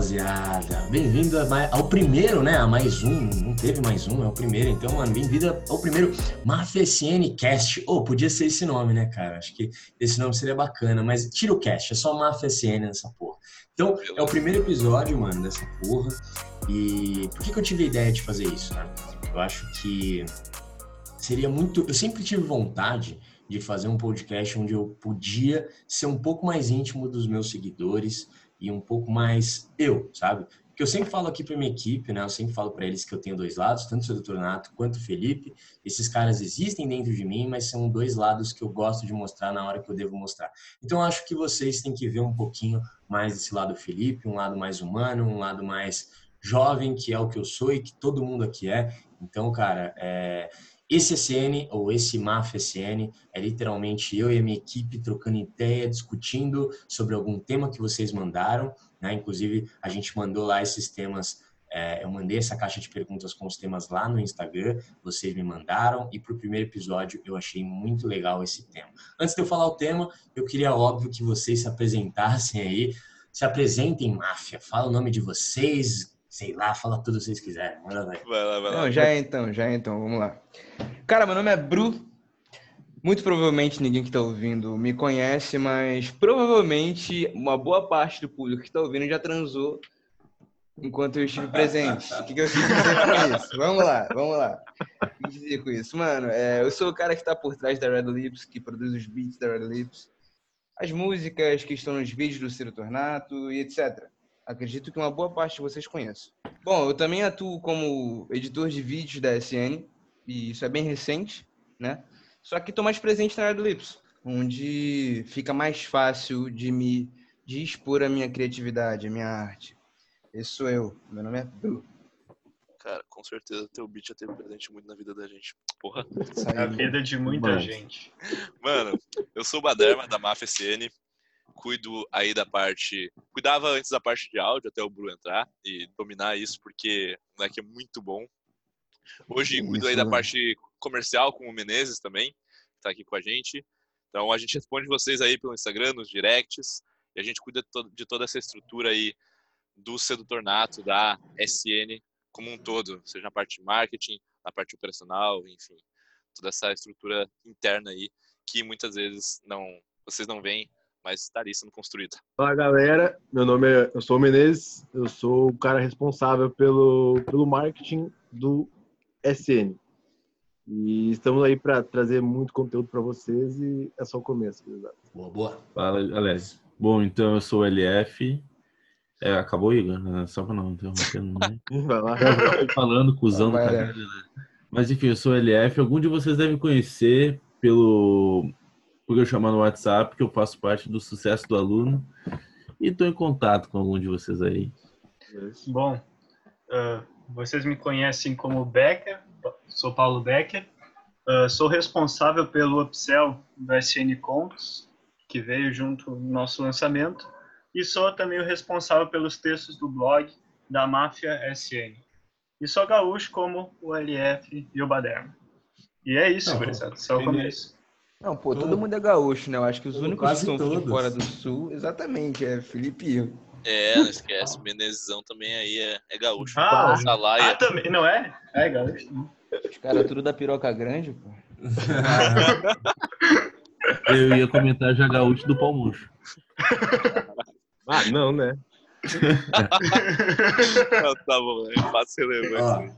rapaziada. Bem-vindo ao primeiro, né? A mais um. Não teve mais um, é o primeiro. Então, mano, bem-vindo ao primeiro MafSN Cast. Ou oh, podia ser esse nome, né, cara? Acho que esse nome seria bacana, mas tira o cast, é só MafSN nessa porra. Então, é o primeiro episódio, mano, dessa porra. E por que, que eu tive a ideia de fazer isso, né? Eu acho que seria muito. Eu sempre tive vontade de fazer um podcast onde eu podia ser um pouco mais íntimo dos meus seguidores e um pouco mais eu, sabe? Porque eu sempre falo aqui para minha equipe, né? Eu sempre falo para eles que eu tenho dois lados, tanto o Sedutor Nato quanto o Felipe. Esses caras existem dentro de mim, mas são dois lados que eu gosto de mostrar na hora que eu devo mostrar. Então acho que vocês têm que ver um pouquinho mais esse lado do Felipe, um lado mais humano, um lado mais jovem, que é o que eu sou e que todo mundo aqui é. Então, cara, é, esse SN, ou esse MAF SN, é literalmente eu e a minha equipe trocando ideia, discutindo sobre algum tema que vocês mandaram. Né? Inclusive, a gente mandou lá esses temas, é, eu mandei essa caixa de perguntas com os temas lá no Instagram, vocês me mandaram, e para o primeiro episódio eu achei muito legal esse tema. Antes de eu falar o tema, eu queria, óbvio, que vocês se apresentassem aí, se apresentem, máfia, fala o nome de vocês, sei lá, fala tudo que vocês quiserem. Manda vai. Vai lá, vai lá. Não, já é então, já é então, vamos lá. Cara, meu nome é Bru. Muito provavelmente ninguém que está ouvindo me conhece, mas provavelmente uma boa parte do público que está ouvindo já transou enquanto eu estive presente. O que, que eu quis dizer com isso? Vamos lá, vamos lá. O que eu dizer com isso? Mano, é, eu sou o cara que está por trás da Red Lips, que produz os beats da Red Lips, as músicas que estão nos vídeos do Ciro Tornato e etc. Acredito que uma boa parte de vocês conheçam. Bom, eu também atuo como editor de vídeos da SN, e isso é bem recente, né? Só que estou mais presente na área do Lips, onde fica mais fácil de me de expor a minha criatividade, a minha arte. Esse sou eu. Meu nome é Bru. Cara, com certeza teu beat já teve presente muito na vida da gente. Porra. Na vida de muita Mas... gente. Mano, eu sou o Baderma da Mafia SN cuido aí da parte. Cuidava antes da parte de áudio até o Bru entrar e dominar isso, porque o moleque é muito bom. Hoje isso, cuido aí da parte comercial com o Menezes também, que tá aqui com a gente. Então a gente responde vocês aí pelo Instagram, nos directs, e a gente cuida de toda essa estrutura aí do Sedutor Nato, da SN como um todo, seja na parte de marketing, na parte operacional, enfim, toda essa estrutura interna aí que muitas vezes não vocês não veem, mas estaria sendo construída. Fala galera, meu nome é, eu sou o Menezes, eu sou o cara responsável pelo, pelo marketing do SN. E estamos aí para trazer muito conteúdo para vocês e é só o começo. Boa, boa. Fala, Alex. Bom, então eu sou o LF. É, acabou, Igor? Só para não interromper, né? Vai lá. falando, cuzão Vai, do né? Mas enfim, eu sou o LF. Algum de vocês deve conhecer pelo por eu chamar no WhatsApp, que eu faço parte do sucesso do aluno e estou em contato com algum de vocês aí. Bom, uh, vocês me conhecem como Becker, sou Paulo Becker, uh, sou responsável pelo upsell do SN Contos, que veio junto no nosso lançamento, e sou também o responsável pelos textos do blog da Máfia SN. E sou gaúcho como o LF e o Baderno. E é isso, gurizada, só o começo. Não, pô, todo mundo é gaúcho, né? Eu acho que os únicos que estão todos. fora do sul, exatamente, é Felipe É, não esquece, Menezão também aí é, é gaúcho. Ah, ah, também, não é? É gaúcho. Os caras tudo da piroca grande, pô. Eu ia comentar já gaúcho do Palmucho. Ah, não, né? não, tá bom, é fácil relevante.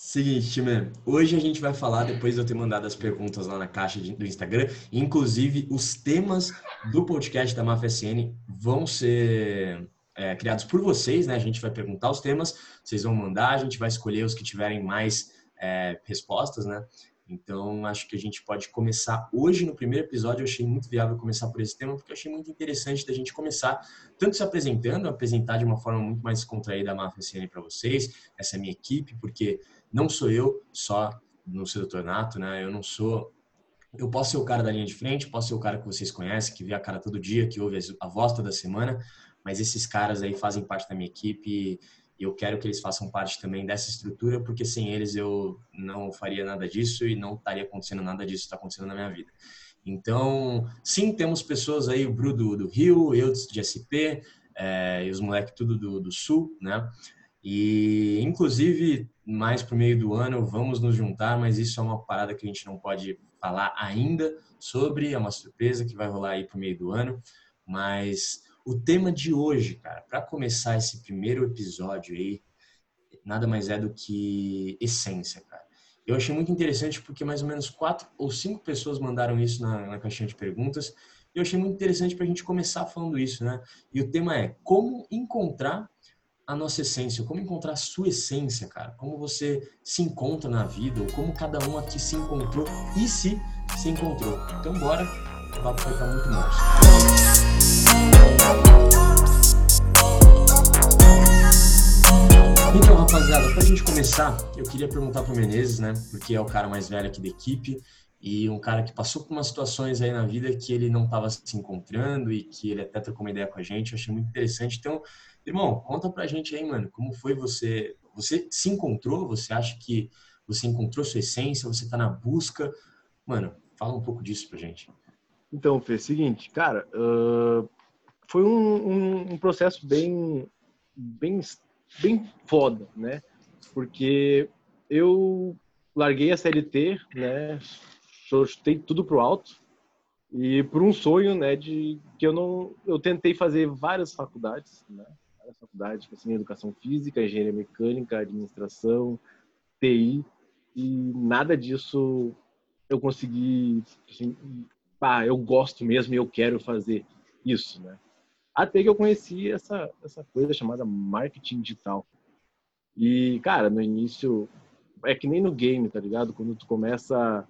Seguinte, time, hoje a gente vai falar, depois de eu ter mandado as perguntas lá na caixa de, do Instagram, inclusive os temas do podcast da MafSN vão ser é, criados por vocês, né? A gente vai perguntar os temas, vocês vão mandar, a gente vai escolher os que tiverem mais é, respostas, né? Então, acho que a gente pode começar hoje no primeiro episódio. Eu achei muito viável começar por esse tema, porque eu achei muito interessante da gente começar tanto se apresentando, apresentar de uma forma muito mais contraída a MafSN para vocês, essa é minha equipe, porque não sou eu só no sedutor nato, né? Eu não sou. Eu posso ser o cara da linha de frente, posso ser o cara que vocês conhecem, que vê a cara todo dia, que ouve a voz toda semana, mas esses caras aí fazem parte da minha equipe e eu quero que eles façam parte também dessa estrutura, porque sem eles eu não faria nada disso e não estaria acontecendo nada disso que está acontecendo na minha vida. Então, sim, temos pessoas aí, o Bru do, do Rio, eu de SP, é, e os moleques tudo do, do sul, né? E, inclusive, mais pro meio do ano, vamos nos juntar, mas isso é uma parada que a gente não pode falar ainda sobre, é uma surpresa que vai rolar aí pro meio do ano. Mas o tema de hoje, cara, para começar esse primeiro episódio aí, nada mais é do que essência, cara. Eu achei muito interessante porque mais ou menos quatro ou cinco pessoas mandaram isso na, na caixinha de perguntas. E eu achei muito interessante para a gente começar falando isso, né? E o tema é como encontrar a nossa essência, como encontrar a sua essência, cara. Como você se encontra na vida, ou como cada um aqui se encontrou e se se encontrou. Então bora, o papo vai estar muito monstro. Então, rapaziada, pra gente começar, eu queria perguntar pro Menezes, né? Porque é o cara mais velho aqui da equipe e um cara que passou por umas situações aí na vida que ele não estava se encontrando e que ele até trocou uma ideia com a gente. Eu achei muito interessante. Então, Irmão, conta pra gente aí, mano, como foi você. Você se encontrou? Você acha que você encontrou sua essência? Você tá na busca? Mano, fala um pouco disso pra gente. Então, Fê, seguinte, cara, uh, foi um, um, um, processo bem, bem, bem foda, né? Porque eu larguei a CLT, né? Chutei tudo pro alto e por um sonho, né? De que eu não, eu tentei fazer várias faculdades, né? Várias faculdades, tipo assim, educação física, engenharia mecânica, administração, TI, e nada disso eu consegui, assim, pá, eu gosto mesmo e eu quero fazer isso, né? Até que eu conheci essa, essa coisa chamada marketing digital. E, cara, no início, é que nem no game, tá ligado? Quando tu começa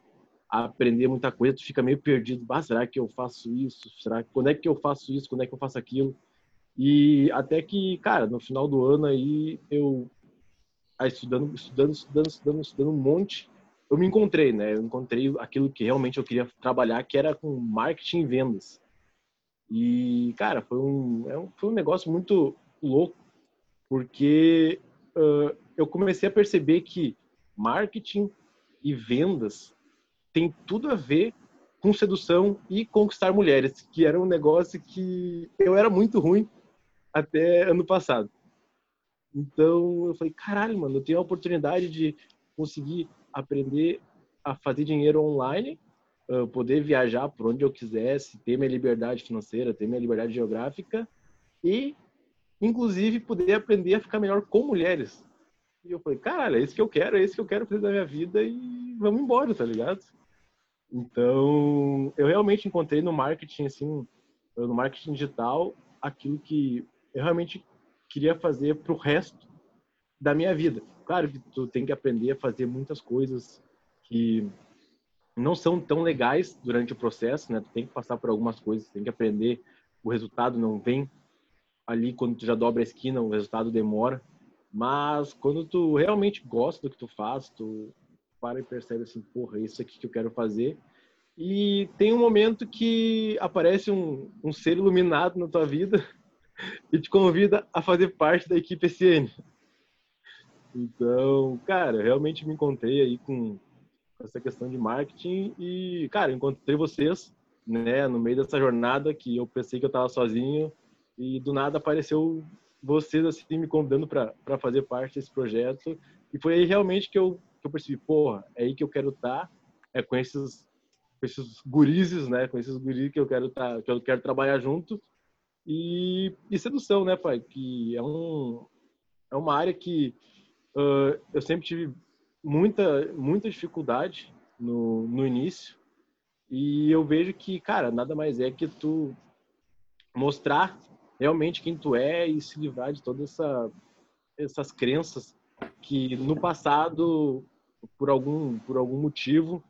a aprender muita coisa, tu fica meio perdido. Ah, será que eu faço isso? Será quando é que eu faço isso? Quando é que eu faço aquilo? E até que, cara, no final do ano aí, eu estudando, estudando, estudando, estudando, estudando um monte, eu me encontrei, né? Eu encontrei aquilo que realmente eu queria trabalhar, que era com marketing e vendas. E, cara, foi um, é foi um negócio muito louco, porque uh, eu comecei a perceber que marketing e vendas tem tudo a ver com sedução e conquistar mulheres, que era um negócio que eu era muito ruim até ano passado. Então eu falei, caralho, mano, eu tenho a oportunidade de conseguir aprender a fazer dinheiro online, poder viajar por onde eu quisesse, ter minha liberdade financeira, ter minha liberdade geográfica e, inclusive, poder aprender a ficar melhor com mulheres. E eu falei, caralho, é isso que eu quero, é isso que eu quero fazer da minha vida e vamos embora, tá ligado? Então, eu realmente encontrei no marketing, assim, no marketing digital, aquilo que eu realmente queria fazer para o resto da minha vida. Claro que tu tem que aprender a fazer muitas coisas que não são tão legais durante o processo, né? Tu tem que passar por algumas coisas, tem que aprender. O resultado não vem ali quando tu já dobra a esquina, o resultado demora. Mas quando tu realmente gosta do que tu faz, tu para e percebe assim, porra, é isso aqui que eu quero fazer. E tem um momento que aparece um, um ser iluminado na tua vida e te convida a fazer parte da equipe SN. Então, cara, realmente me encontrei aí com essa questão de marketing e, cara, encontrei vocês, né, no meio dessa jornada que eu pensei que eu estava sozinho e do nada apareceu vocês assim me convidando para fazer parte desse projeto e foi aí realmente que eu, que eu percebi, porra, é aí que eu quero estar, tá, é com esses com esses gurizes, né, com esses guris que eu quero tá, que eu quero trabalhar junto e, e sedução, né, pai? Que é, um, é uma área que uh, eu sempre tive muita, muita dificuldade no, no início. E eu vejo que, cara, nada mais é que tu mostrar realmente quem tu é e se livrar de todas essa, essas crenças que no passado, por algum, por algum motivo,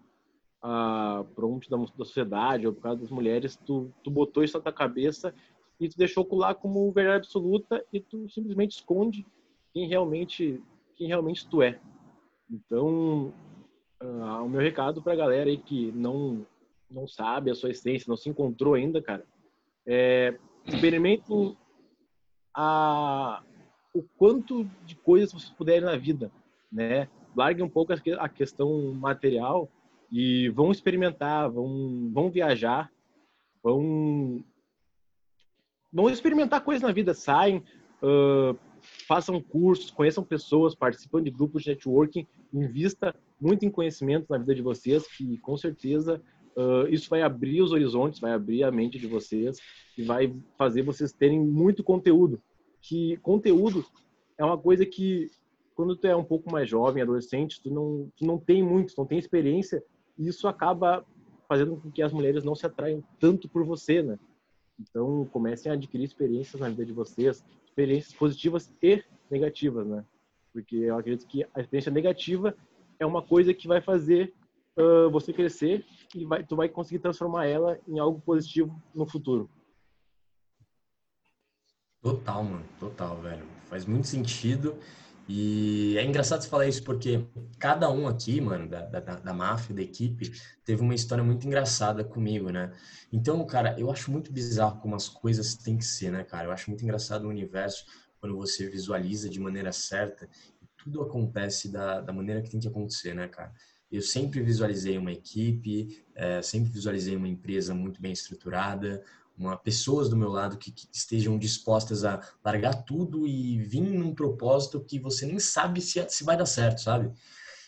ah, por um da, da sociedade ou por causa das mulheres, tu, tu botou isso na tua cabeça e tu deixou colar como verdade absoluta e tu simplesmente esconde quem realmente quem realmente tu é. Então, uh, o meu recado para a galera aí que não não sabe a sua essência, não se encontrou ainda, cara, é a o quanto de coisas vocês puderem na vida, né? Larguem um pouco a questão material e vão experimentar, vão vão viajar, vão vão experimentar coisas na vida, saem, uh, façam cursos, conheçam pessoas, participam de grupos de networking, invista muito em conhecimento na vida de vocês, que com certeza uh, isso vai abrir os horizontes, vai abrir a mente de vocês e vai fazer vocês terem muito conteúdo. Que conteúdo é uma coisa que quando tu é um pouco mais jovem, adolescente, tu não, tu não tem muito, tu não tem experiência, e isso acaba fazendo com que as mulheres não se atraiam tanto por você, né? Então, comecem a adquirir experiências na vida de vocês, experiências positivas e negativas, né? Porque eu acredito que a experiência negativa é uma coisa que vai fazer uh, você crescer e vai, tu vai conseguir transformar ela em algo positivo no futuro. Total, mano. Total, velho. Faz muito sentido. E é engraçado você falar isso porque cada um aqui, mano, da, da, da máfia, da equipe, teve uma história muito engraçada comigo, né? Então, cara, eu acho muito bizarro como as coisas têm que ser, né, cara? Eu acho muito engraçado o universo quando você visualiza de maneira certa e tudo acontece da, da maneira que tem que acontecer, né, cara? Eu sempre visualizei uma equipe, é, sempre visualizei uma empresa muito bem estruturada, uma, pessoas do meu lado que, que, estejam dispostas a largar tudo e vir num propósito que você nem sabe se, se vai dar certo, sabe?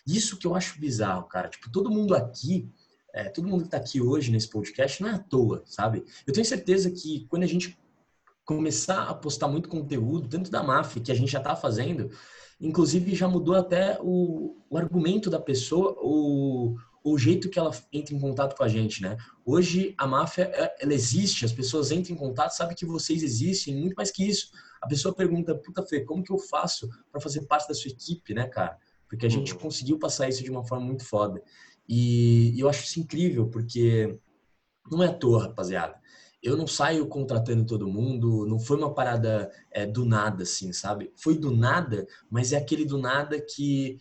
Isso que eu acho bizarro, cara. Tipo, todo mundo aqui, é, todo mundo que tá aqui hoje nesse podcast não é à toa, sabe? Eu tenho certeza que quando a gente começar a postar muito conteúdo dentro da máfia, que a gente já tá fazendo, inclusive já mudou até o, o argumento da pessoa, o, o jeito que ela entra em contato com a gente, né? Hoje a máfia é, ela existe, as pessoas entram em contato, sabem que vocês existem, muito mais que isso. A pessoa pergunta, puta Fê, como que eu faço para fazer parte da sua equipe, né, cara? Porque a gente uhum. conseguiu passar isso de uma forma muito foda. E, e eu acho isso incrível, porque não é à toa, rapaziada. Eu não saio contratando todo mundo, não foi uma parada é, do nada, assim, sabe? Foi do nada, mas é aquele do nada que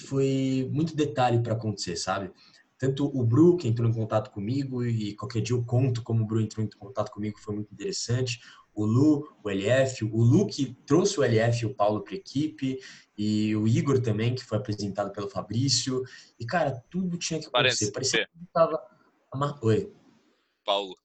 foi muito detalhe para acontecer, sabe? Tanto o Bru, que entrou em contato comigo, e qualquer dia eu conto como o Bru entrou em contato comigo, foi muito interessante. O Lu, o LF, o Lu que trouxe o LF e o Paulo para a equipe, e o Igor também, que foi apresentado pelo Fabrício. E, cara, tudo tinha que acontecer. Parece, Parecia que tava. Oi. Paulo.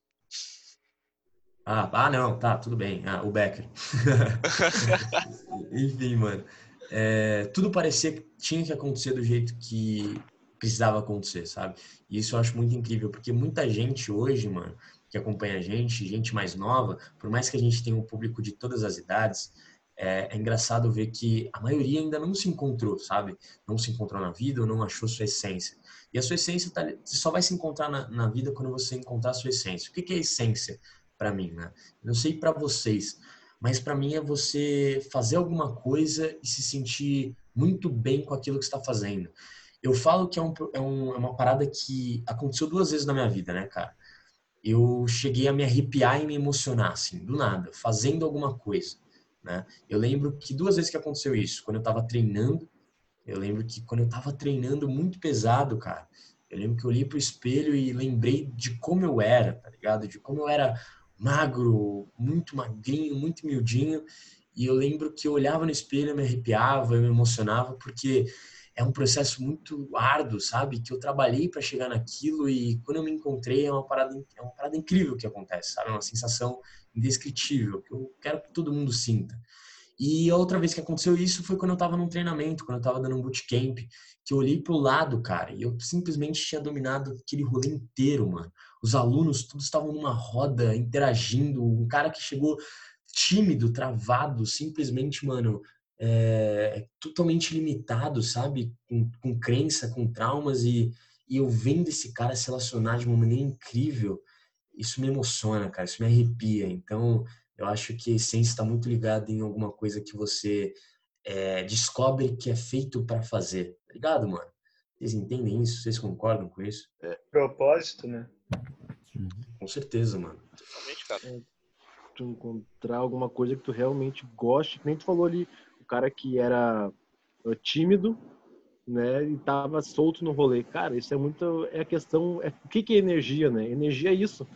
Ah, ah, não, tá, tudo bem. Ah, o Becker. Enfim, mano é, tudo parecia que tinha que acontecer do jeito que precisava acontecer, sabe? E isso eu acho muito incrível, porque muita gente hoje, mano, que acompanha a gente, gente mais nova, por mais que a gente tenha um público de todas as idades, é, é, engraçado ver que a maioria ainda não se encontrou, sabe? Não se encontrou na vida ou não achou sua essência. E a sua essência tá, você só vai se encontrar na, na vida quando você encontrar a sua essência. O que, que é essência para mim, né? Eu não sei para vocês, mas para mim é você fazer alguma coisa e se sentir muito bem com aquilo que está fazendo. Eu falo que é, um, é, um, é, uma parada que aconteceu duas vezes na minha vida, né, cara? Eu cheguei a me arrepiar e me emocionar, assim, do nada, fazendo alguma coisa, né? Eu lembro que duas vezes que aconteceu isso, quando eu tava treinando, eu lembro que quando eu tava treinando muito pesado, cara, eu lembro que eu olhei pro espelho e lembrei de como eu era, tá ligado? De como eu era magro, muito magrinho, muito miudinho. E eu lembro que eu olhava no espelho, eu me arrepiava, eu me emocionava, porque é um processo muito árduo, sabe? Que eu trabalhei para chegar naquilo e quando eu me encontrei é uma parada, é uma parada incrível que acontece, sabe? É uma sensação indescritível que eu quero que todo mundo sinta. E a outra vez que aconteceu isso foi quando eu estava num treinamento, quando eu estava dando um bootcamp, que eu olhei pro lado, cara, e eu simplesmente tinha dominado aquele rolê inteiro, mano. Os alunos todos estavam numa roda, interagindo, um cara que chegou tímido, travado, simplesmente, mano, é, totalmente limitado, sabe? Com, com crença, com traumas, e, e eu vendo esse cara se relacionar de uma maneira incrível, isso me emociona, cara, isso me arrepia. Então, eu acho que a essência está muito ligada em alguma coisa que você é, descobre que é feito para fazer. Tá ligado, mano? Vocês entendem isso? Vocês concordam com isso? É, propósito, né? Uhum. Com certeza, mano. Totalmente, cara. É, tu encontrar alguma coisa que tu realmente goste, que nem tu falou ali, o cara que era uh, tímido, né, e tava solto no rolê. Cara, isso é muito é a questão, é o que que é energia, né? Energia é isso.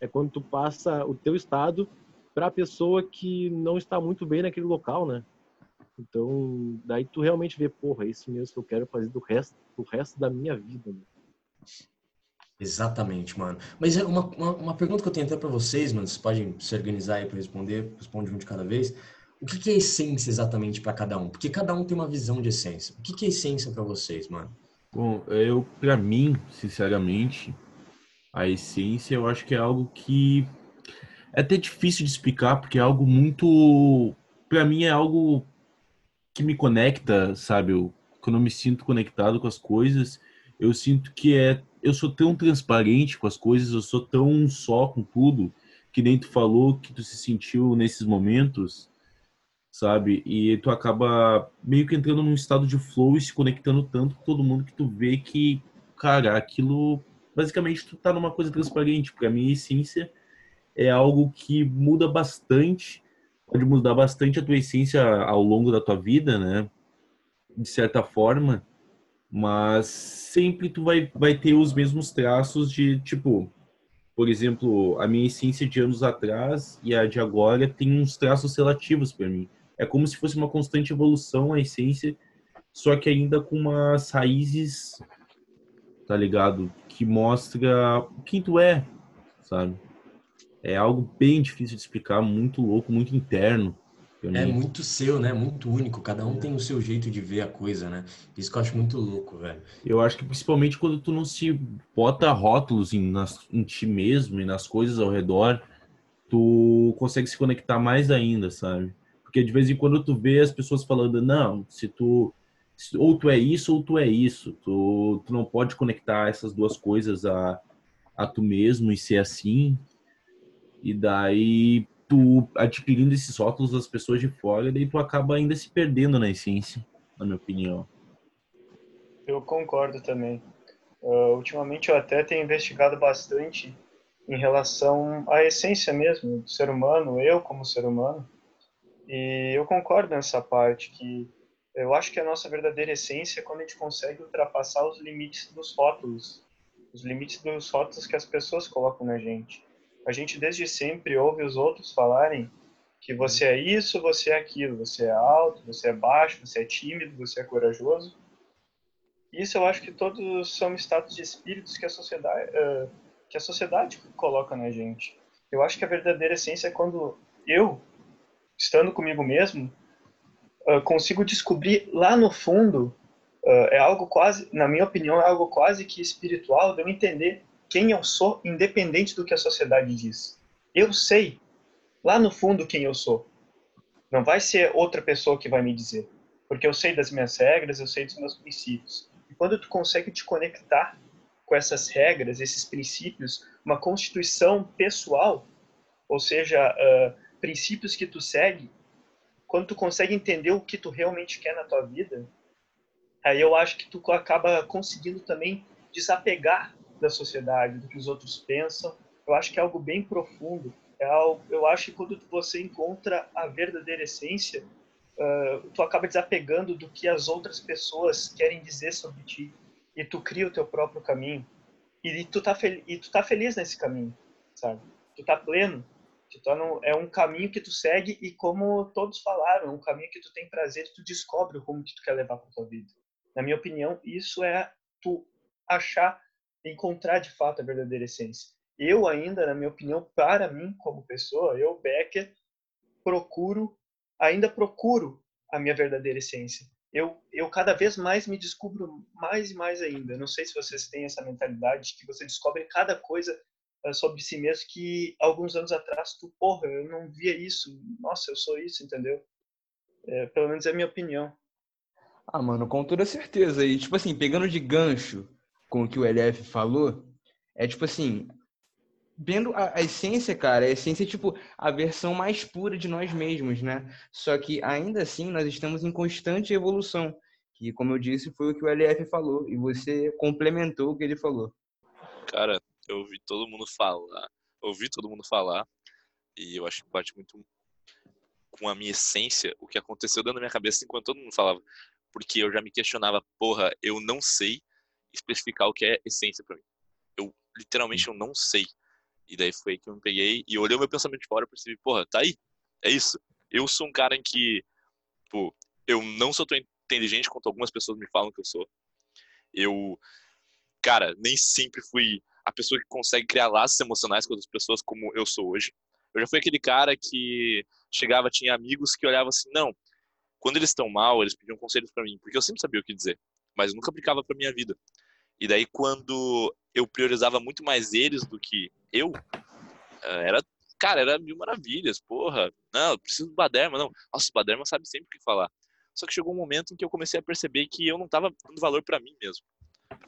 É quando tu passa o teu estado para a pessoa que não está muito bem naquele local, né? Então, daí tu realmente vê, porra, é isso mesmo que eu quero fazer do resto, do resto da minha vida. Né? Exatamente, mano. Mas é uma, uma, uma, pergunta que eu tenho até para vocês, mano, vocês podem se organizar aí para responder, responde um de cada vez. O que, que é essência exatamente para cada um? Porque cada um tem uma visão de essência. O que, que é essência para vocês, mano? Bom, eu, para mim, sinceramente, a essência eu acho que é algo que é até difícil de explicar, porque é algo muito. Para mim, é algo que me conecta, sabe? Eu, quando eu me sinto conectado com as coisas, eu sinto que é. Eu sou tão transparente com as coisas, eu sou tão só com tudo, que nem tu falou que tu se sentiu nesses momentos sabe? E tu acaba meio que entrando num estado de flow e se conectando tanto com todo mundo que tu vê que, cara, aquilo basicamente tu tá numa coisa transparente, porque a minha essência é algo que muda bastante, pode mudar bastante a tua essência ao longo da tua vida, né? De certa forma, mas sempre tu vai, vai ter os mesmos traços de, tipo, por exemplo, a minha essência de anos atrás e a de agora tem uns traços relativos para mim é como se fosse uma constante evolução a essência, só que ainda com umas raízes, tá ligado? Que mostra quem tu é, sabe? É algo bem difícil de explicar, muito louco, muito interno. É muito seu, né? Muito único. Cada um tem o seu jeito de ver a coisa, né? Isso que eu acho muito louco, velho. Eu acho que principalmente quando tu não se bota rótulos em, nas, em ti mesmo e nas coisas ao redor, tu consegue se conectar mais ainda, sabe? Porque de vez em quando tu vê as pessoas falando, não, se tu ou tu é isso ou tu é isso. Tu, tu não pode conectar essas duas coisas a, a tu mesmo e ser assim. E daí tu adquirindo esses rótulos das pessoas de fora, daí tu acaba ainda se perdendo na essência, na minha opinião. Eu concordo também. Uh, ultimamente eu até tenho investigado bastante em relação à essência mesmo do ser humano, eu como ser humano. E eu concordo nessa parte que eu acho que a nossa verdadeira essência é quando a gente consegue ultrapassar os limites dos rótulos, os limites dos rótulos que as pessoas colocam na gente. A gente desde sempre ouve os outros falarem que você é isso, você é aquilo, você é alto, você é baixo, você é tímido, você é corajoso. Isso eu acho que todos são status de espíritos que a sociedade uh, que a sociedade coloca na gente. Eu acho que a verdadeira essência é quando eu estando comigo mesmo, uh, consigo descobrir lá no fundo, uh, é algo quase, na minha opinião, é algo quase que espiritual, de eu entender quem eu sou, independente do que a sociedade diz. Eu sei, lá no fundo, quem eu sou. Não vai ser outra pessoa que vai me dizer. Porque eu sei das minhas regras, eu sei dos meus princípios. E quando tu consegue te conectar com essas regras, esses princípios, uma constituição pessoal, ou seja, uh, princípios que tu segue, quando tu consegue entender o que tu realmente quer na tua vida, aí eu acho que tu acaba conseguindo também desapegar da sociedade, do que os outros pensam. Eu acho que é algo bem profundo. É algo, eu acho que quando você encontra a verdadeira essência, uh, tu acaba desapegando do que as outras pessoas querem dizer sobre ti e tu cria o teu próprio caminho. E, tu tá e tu tá feliz nesse caminho, sabe? Tu tá pleno te torna é um caminho que tu segue e como todos falaram, é um caminho que tu tem prazer e tu descobre o rumo que tu quer levar para tua vida. Na minha opinião, isso é tu achar, encontrar de fato a verdadeira essência. Eu ainda, na minha opinião, para mim como pessoa, eu Becker procuro, ainda procuro a minha verdadeira essência. Eu, eu cada vez mais me descubro mais e mais ainda. Não sei se vocês têm essa mentalidade que você descobre cada coisa eh, sobre si mesmo que alguns anos atrás tu, porra, eu não via isso, nossa, eu sou isso, entendeu? É, pelo menos é a minha opinião. Ah, mano, com toda certeza. E, tipo assim, pegando de gancho com o que o LF falou, é tipo assim, vendo a, a, essência, cara, a essência é tipo a versão mais pura de nós mesmos, né? Só que ainda assim nós estamos em constante evolução, que como eu disse foi o que o LF falou e você complementou o que ele falou. Cara, eu ouvi todo mundo falar, ouvi todo mundo falar, e eu acho que bate muito com a minha essência, o que aconteceu dentro da minha cabeça enquanto todo mundo falava. Porque eu já me questionava, porra, eu não sei especificar o que é essência para mim. Eu, literalmente, eu não sei. E daí foi que eu me peguei e olhei o meu pensamento de fora e percebi, porra, tá aí. É isso. Eu sou um cara em que, pô, eu não sou tão inteligente quanto algumas pessoas me falam que eu sou. Eu, cara, nem sempre fui a pessoa que consegue criar laços emocionais com outras pessoas como eu sou hoje. Eu já fui aquele cara que chegava, tinha amigos que olhavam assim, não, quando eles estão mal, eles pediam conselhos para mim, porque eu sempre sabia o que dizer, mas nunca aplicava para minha vida. E daí quando eu priorizava muito mais eles do que eu, eh, era, cara, era mil maravilhas, porra. Não, eu preciso do Baderma, não. Nossa, o Baderma sabe sempre o que falar. Só que chegou um momento em que eu comecei a perceber que eu não estava dando valor para mim mesmo,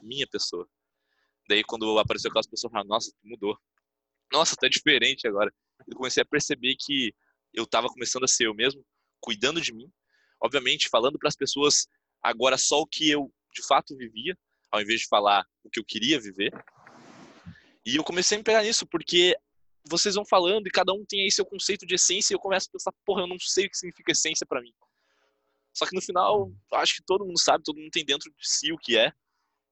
minha pessoa. Daí quando apareceu aquelas pessoas, falaram, nossa, mudou. Nossa, tá diferente agora. Eu comecei a perceber que eu estava começando a ser eu mesmo, cuidando de mim, obviamente falando para as pessoas agora só o que eu de fato vivia, ao invés de falar o que eu queria viver. E eu comecei a me pegar nisso, porque vocês vão falando e cada um tem aí seu conceito de essência e eu começo a pensar, porra, eu não sei o que significa essência para mim. Só que no final, acho que todo mundo sabe, todo mundo tem dentro de si o que é.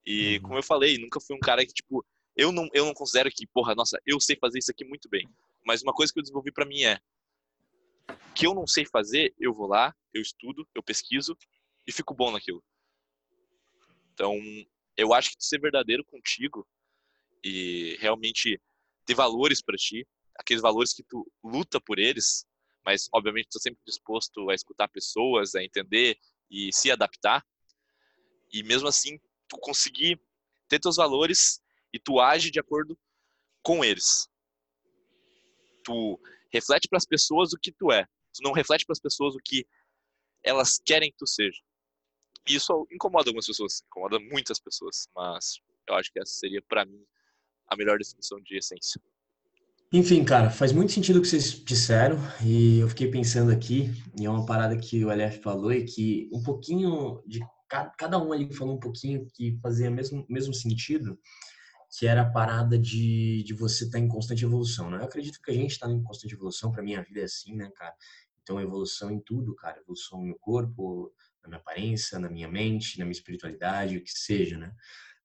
E uhum. como eu falei, nunca fui um cara que, tipo, eu não, eu não considero que, porra, nossa, eu sei fazer isso aqui muito bem. Mas uma coisa que eu desenvolvi para mim é que eu não sei fazer, eu vou lá, eu estudo, eu pesquiso e fico bom naquilo. Então, eu acho que ser verdadeiro contigo e realmente ter valores para ti, aqueles valores que tu luta por eles, mas obviamente estou sempre disposto a escutar pessoas, a entender e se adaptar. E mesmo assim, tu conseguir ter teus valores e tu age de acordo com eles. Tu reflete para as pessoas o que tu é. Tu não reflete para as pessoas o que elas querem que tu seja. Isso incomoda algumas pessoas, incomoda muitas pessoas, mas eu acho que essa seria para mim a melhor definição de essência. Enfim, cara, faz muito sentido o que vocês disseram e eu fiquei pensando aqui, e é uma parada que o LF falou e que um pouquinho de cada um ali falou um pouquinho que fazia mesmo mesmo sentido, que era a parada de, de você estar tá em constante evolução, né? Eu acredito que a gente está em constante evolução, para minha vida é assim, né, cara? Então, evolução em tudo, cara, evolução no corpo, na minha aparência, na minha mente, na minha espiritualidade, o que seja, né?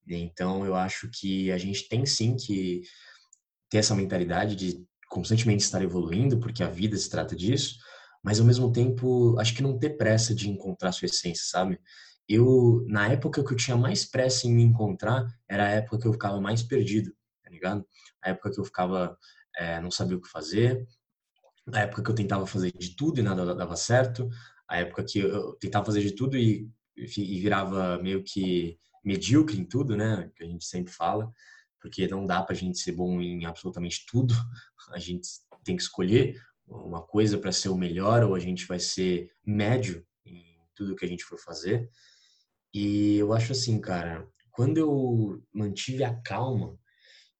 Então, eu acho que a gente tem sim que ter essa mentalidade de constantemente estar evoluindo, porque a vida se trata disso, mas ao mesmo tempo, acho que não ter pressa de encontrar sua essência, sabe? Eu, na época que eu tinha mais pressa em me encontrar, era a época que eu ficava mais perdido, tá ligado? A época que eu ficava, é, não sabia o que fazer, a época que eu tentava fazer de tudo e nada dava certo, a época que eu tentava fazer de tudo e, e virava meio que medíocre em tudo, né? Que a gente sempre fala, porque não dá para a gente ser bom em absolutamente tudo. A gente tem que escolher uma coisa para ser o melhor ou a gente vai ser médio em tudo que a gente for fazer. E eu acho assim, cara, quando eu mantive a calma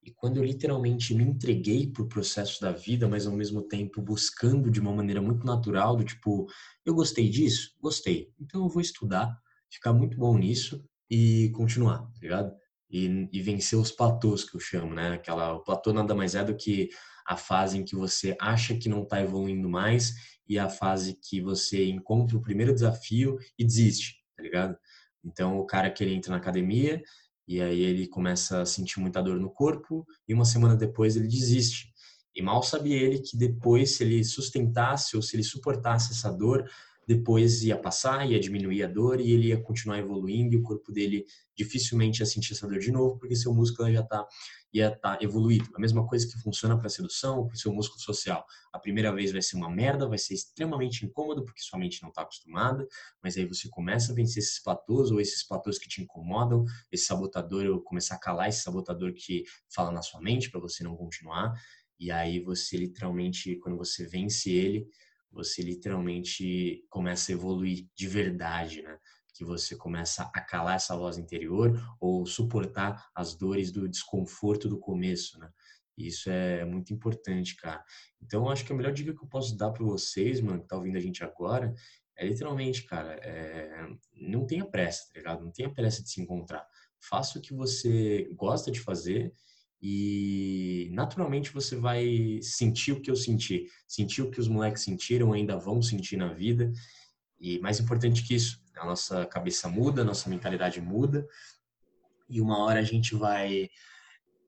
e quando eu literalmente me entreguei pro processo da vida, mas ao mesmo tempo buscando de uma maneira muito natural, do tipo, eu gostei disso? Gostei. Então eu vou estudar, ficar muito bom nisso e continuar, tá ligado? E, e vencer os platôs que eu chamo, né? Aquela, o platô nada mais é do que a fase em que você acha que não está evoluindo mais e a fase que você encontra o primeiro desafio e desiste, tá ligado? Então, o cara que ele entra na academia, e aí ele começa a sentir muita dor no corpo e uma semana depois ele desiste. E mal sabia ele que depois, se ele sustentasse ou se ele suportasse essa dor, depois ia passar, ia diminuir a dor e ele ia continuar evoluindo e o corpo dele dificilmente ia sentir essa dor de novo, porque seu músculo já tá, ia estar tá evoluído. A mesma coisa que funciona para sedução, para o seu músculo social. A primeira vez vai ser uma merda, vai ser extremamente incômodo, porque sua mente não está acostumada, mas aí você começa a vencer esses platôs ou esses platôs que te incomodam, esse sabotador, ou começar a calar esse sabotador que fala na sua mente para você não continuar. E aí você literalmente, quando você vence ele, você literalmente começa a evoluir de verdade, né? Que você começa a calar essa voz interior ou suportar as dores do desconforto do começo, né? Isso é muito importante, cara. Então, acho que a melhor dica que eu posso dar para vocês, mano, que tá ouvindo a gente agora, é literalmente, cara, é... não tenha pressa, tá ligado? Não tenha pressa de se encontrar. Faça o que você gosta de fazer e naturalmente você vai sentir o que eu senti, sentir o que os moleques sentiram, ainda vão sentir na vida. E mais importante que isso, a nossa cabeça muda, a nossa mentalidade muda, e uma hora a gente vai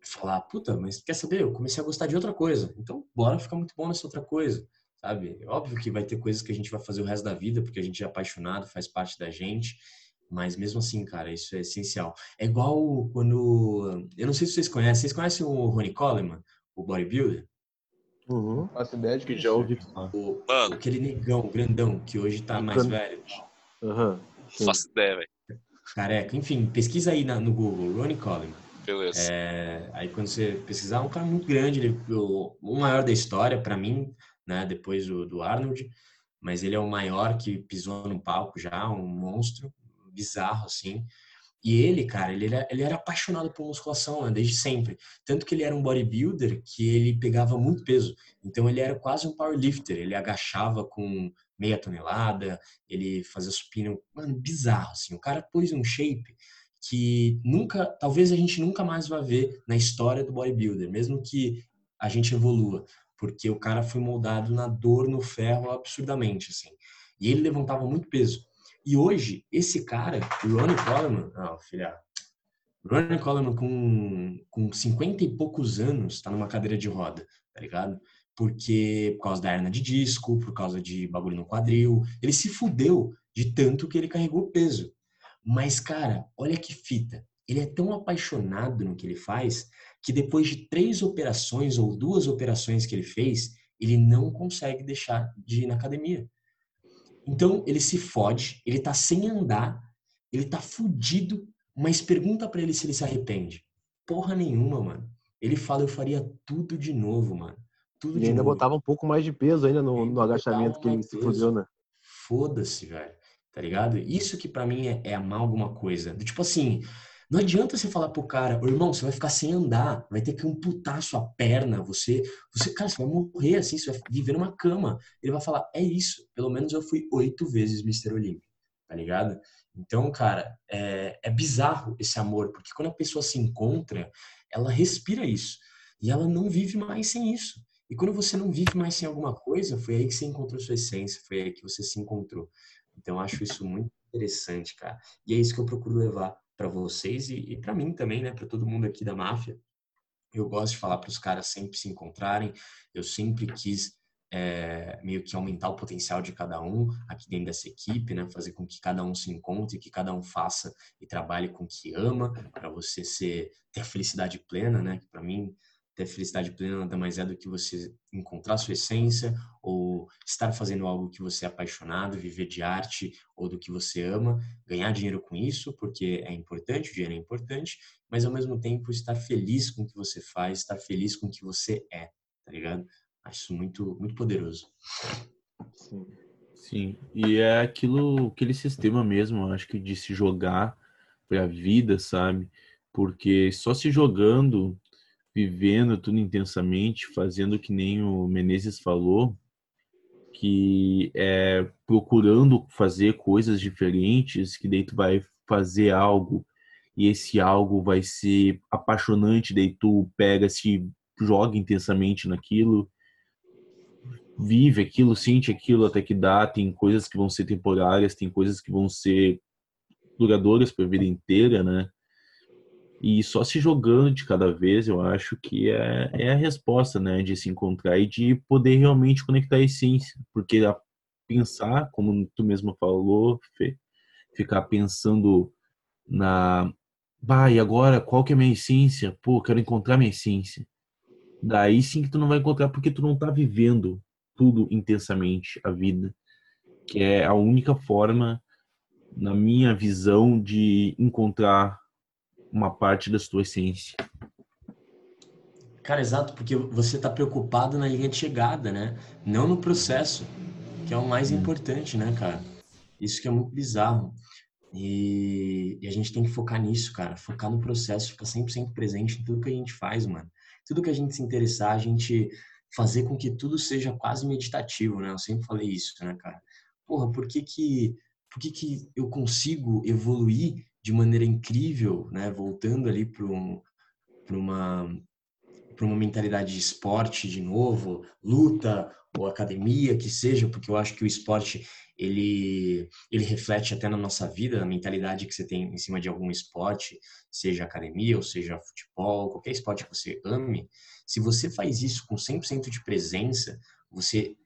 falar, puta, mas quer saber? Eu comecei a gostar de outra coisa, então bora ficar muito bom nessa outra coisa, sabe? Óbvio que vai ter coisas que a gente vai fazer o resto da vida, porque a gente é apaixonado, faz parte da gente, mas mesmo assim, cara, isso é essencial. É igual quando eu não sei se vocês conhecem, vocês conhecem o Ronnie Coleman, o bodybuilder? Uhum. Faço ideia de que já ouvi falar. O, aquele negão, grandão, que hoje tá mais velho. Uhum. Faço ideia, velho. Careca. Enfim, pesquisa aí na, no Google, Ronnie Coleman. Beleza. É, aí quando você pesquisar, um cara muito grande, ele, o, o maior da história para mim, né, depois do, do Arnold, mas ele é o maior que pisou no palco já, um monstro, bizarro assim. E ele, cara, ele era, ele era apaixonado por musculação né, desde sempre. Tanto que ele era um bodybuilder que ele pegava muito peso. Então ele era quase um powerlifter. Ele agachava com meia tonelada, ele fazia supino, mano, bizarro, assim. O cara pôs um shape que nunca, talvez a gente nunca mais vai ver na história do bodybuilder, mesmo que a gente evolua, porque o cara foi moldado na dor no ferro absurdamente, assim. E ele levantava muito peso. E hoje, esse cara, Ronnie Coleman, ah, filha, Ronnie Coleman com, com 50 e poucos anos, tá numa cadeira de roda, tá ligado? Porque, por causa da hernia de disco, por causa de bagulho no quadril, ele se fudeu de tanto que ele carregou peso. Mas, cara, olha que fita. Ele é tão apaixonado no que ele faz que depois de três operações ou duas operações que ele fez, ele não consegue deixar de ir na academia. Então ele se fode, ele tá sem andar, ele tá fudido, mas pergunta para ele se ele se arrepende. Porra nenhuma, mano. Ele fala, eu faria tudo de novo, mano. Tudo e ainda novo. botava um pouco mais de peso ainda no, no agachamento que ele se fudeu, né? Foda-se, velho. Tá ligado? Isso que para mim é, é amar alguma coisa. Do, tipo assim, não adianta você falar pro cara, irmão, você vai ficar sem andar, vai ter que amputar sua perna, você, você, cara, você vai morrer assim, você vai viver numa cama. Ele vai falar, é isso, pelo menos eu fui oito vezes Mr. Olímpio, tá ligado? Então, cara, é, é bizarro esse amor, porque quando a pessoa se encontra, ela respira isso, e ela não vive mais sem isso. E quando você não vive mais sem alguma coisa, foi aí que você encontrou sua essência, foi aí que você se encontrou. Então, acho isso muito interessante, cara. E é isso que eu procuro levar para vocês e, e para mim também, né, para todo mundo aqui da máfia. Eu gosto de falar para os caras sempre se encontrarem. Eu sempre quis é, meio que aumentar o potencial de cada um aqui dentro dessa equipe, né? Fazer com que cada um se encontre, que cada um faça e trabalhe com o que ama, para você ser ter a felicidade plena, né? Para mim ter felicidade plena nada mais é do que você encontrar sua essência ou estar fazendo algo que você é apaixonado, viver de arte ou do que você ama, ganhar dinheiro com isso, porque é importante, o dinheiro é importante, mas ao mesmo tempo estar feliz com o que você faz, estar feliz com o que você é, tá ligado? Acho isso muito, muito poderoso. Sim. Sim, e é aquilo, aquele sistema mesmo, acho que de se jogar para a vida, sabe? Porque só se jogando vivendo tudo intensamente, fazendo que nem o Menezes falou, que é procurando fazer coisas diferentes, que daí tu vai fazer algo e esse algo vai ser apaixonante, daí tu pega, se joga intensamente naquilo, vive aquilo, sente aquilo até que dá, tem coisas que vão ser temporárias, tem coisas que vão ser duradouras para a vida inteira, né? E só se jogando de cada vez, eu acho que é, é a resposta, né? De se encontrar e de poder realmente conectar a essência. Porque a pensar, como tu mesmo falou, Fê, ficar pensando na. Bah, e agora qual que é a minha essência? Pô, quero encontrar minha essência. Daí sim que tu não vai encontrar porque tu não tá vivendo tudo intensamente a vida. Que é a única forma, na minha visão, de encontrar uma parte da sua essência. Cara, exato, porque você está preocupado na linha de chegada, né? Não no processo, que é o mais hum. importante, né, cara? Isso que é muito bizarro. E, e, a gente tem que focar nisso, cara. Focar no processo, ficar 100% presente em tudo que a gente faz, mano. Tudo que a gente se interessar, a gente fazer com que tudo seja quase meditativo, né? Eu sempre falei isso, né, cara? Porra, por que que, por que, que eu consigo evoluir de maneira incrível, né? Voltando ali para um, uma para uma mentalidade de esporte de novo, luta ou academia que seja, porque eu acho que o esporte ele ele reflete até na nossa vida, na mentalidade que você tem em cima de algum esporte, seja academia ou seja futebol, qualquer esporte que você ame, se você faz isso com 100% de presença, você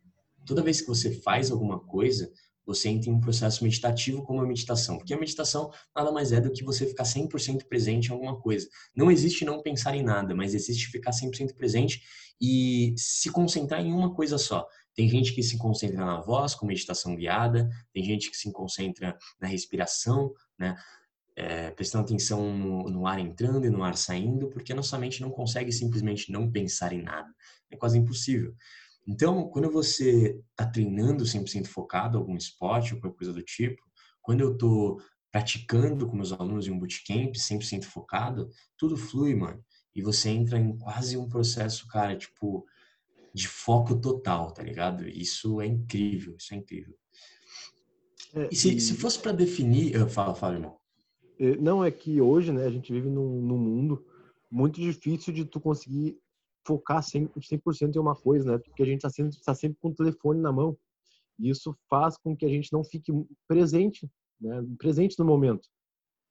toda vez que você faz alguma coisa, você entra em um processo meditativo como a meditação. Porque a meditação nada mais é do que você ficar 100% presente em alguma coisa. Não existe não pensar em nada, mas existe ficar 100% presente e se concentrar em uma coisa só. Tem gente que se concentra na voz, com meditação guiada, tem gente que se concentra na respiração, né? É, prestando atenção no, no, ar entrando e no ar saindo, porque nossa mente não consegue simplesmente não pensar em nada. É quase impossível. Então, quando você está treinando 100% focado algum esporte ou qualquer coisa do tipo, quando eu estou praticando com meus alunos em um bootcamp 100% focado, tudo flui, mano. E você entra em quase um processo, cara, tipo, de foco total, tá ligado? Isso é incrível, isso é incrível. É, e se, e... se fosse para definir, eu falo, falo, irmão. É, não é que hoje, né, a gente vive num, num mundo muito difícil de tu conseguir focar 100%, 100 em uma coisa, né? Porque a gente está sempre, tá sempre com o telefone na mão. E isso faz com que a gente não fique presente, né? Presente no momento.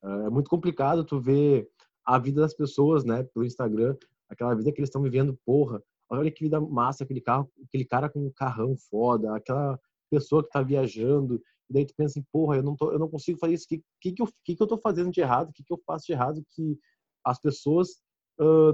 Ah, é muito complicado tu ver a vida das pessoas, né? Pelo Instagram, aquela vida que eles estão vivendo, porra. Olha que vida massa, aquele carro, aquele cara com um carrão foda, aquela pessoa que tá viajando. E daí tu pensa assim, porra, eu não, tô, eu não consigo fazer isso. O que, que, que, eu, que, que eu tô fazendo de errado? O que, que eu faço de errado que as pessoas uh,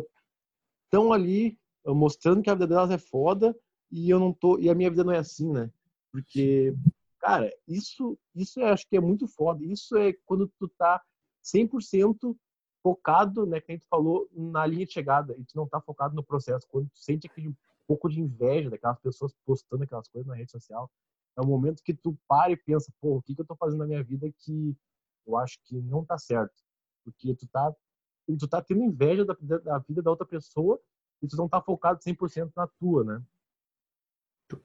estão ali uh, mostrando que a vida delas é foda e eu não tô e a minha vida não é assim, né? Porque cara, isso isso eu acho que é muito foda. Isso é quando tu tá 100% focado, né, que a gente falou na linha de chegada, e tu não tá focado no processo. Quando tu sente aquele pouco de inveja daquelas pessoas postando aquelas coisas na rede social, é o momento que tu para e pensa, pô, o que que eu tô fazendo na minha vida que eu acho que não tá certo? Porque tu tá tu tá tendo inveja da, da vida da outra pessoa e tu não tá focado 100% na tua, né?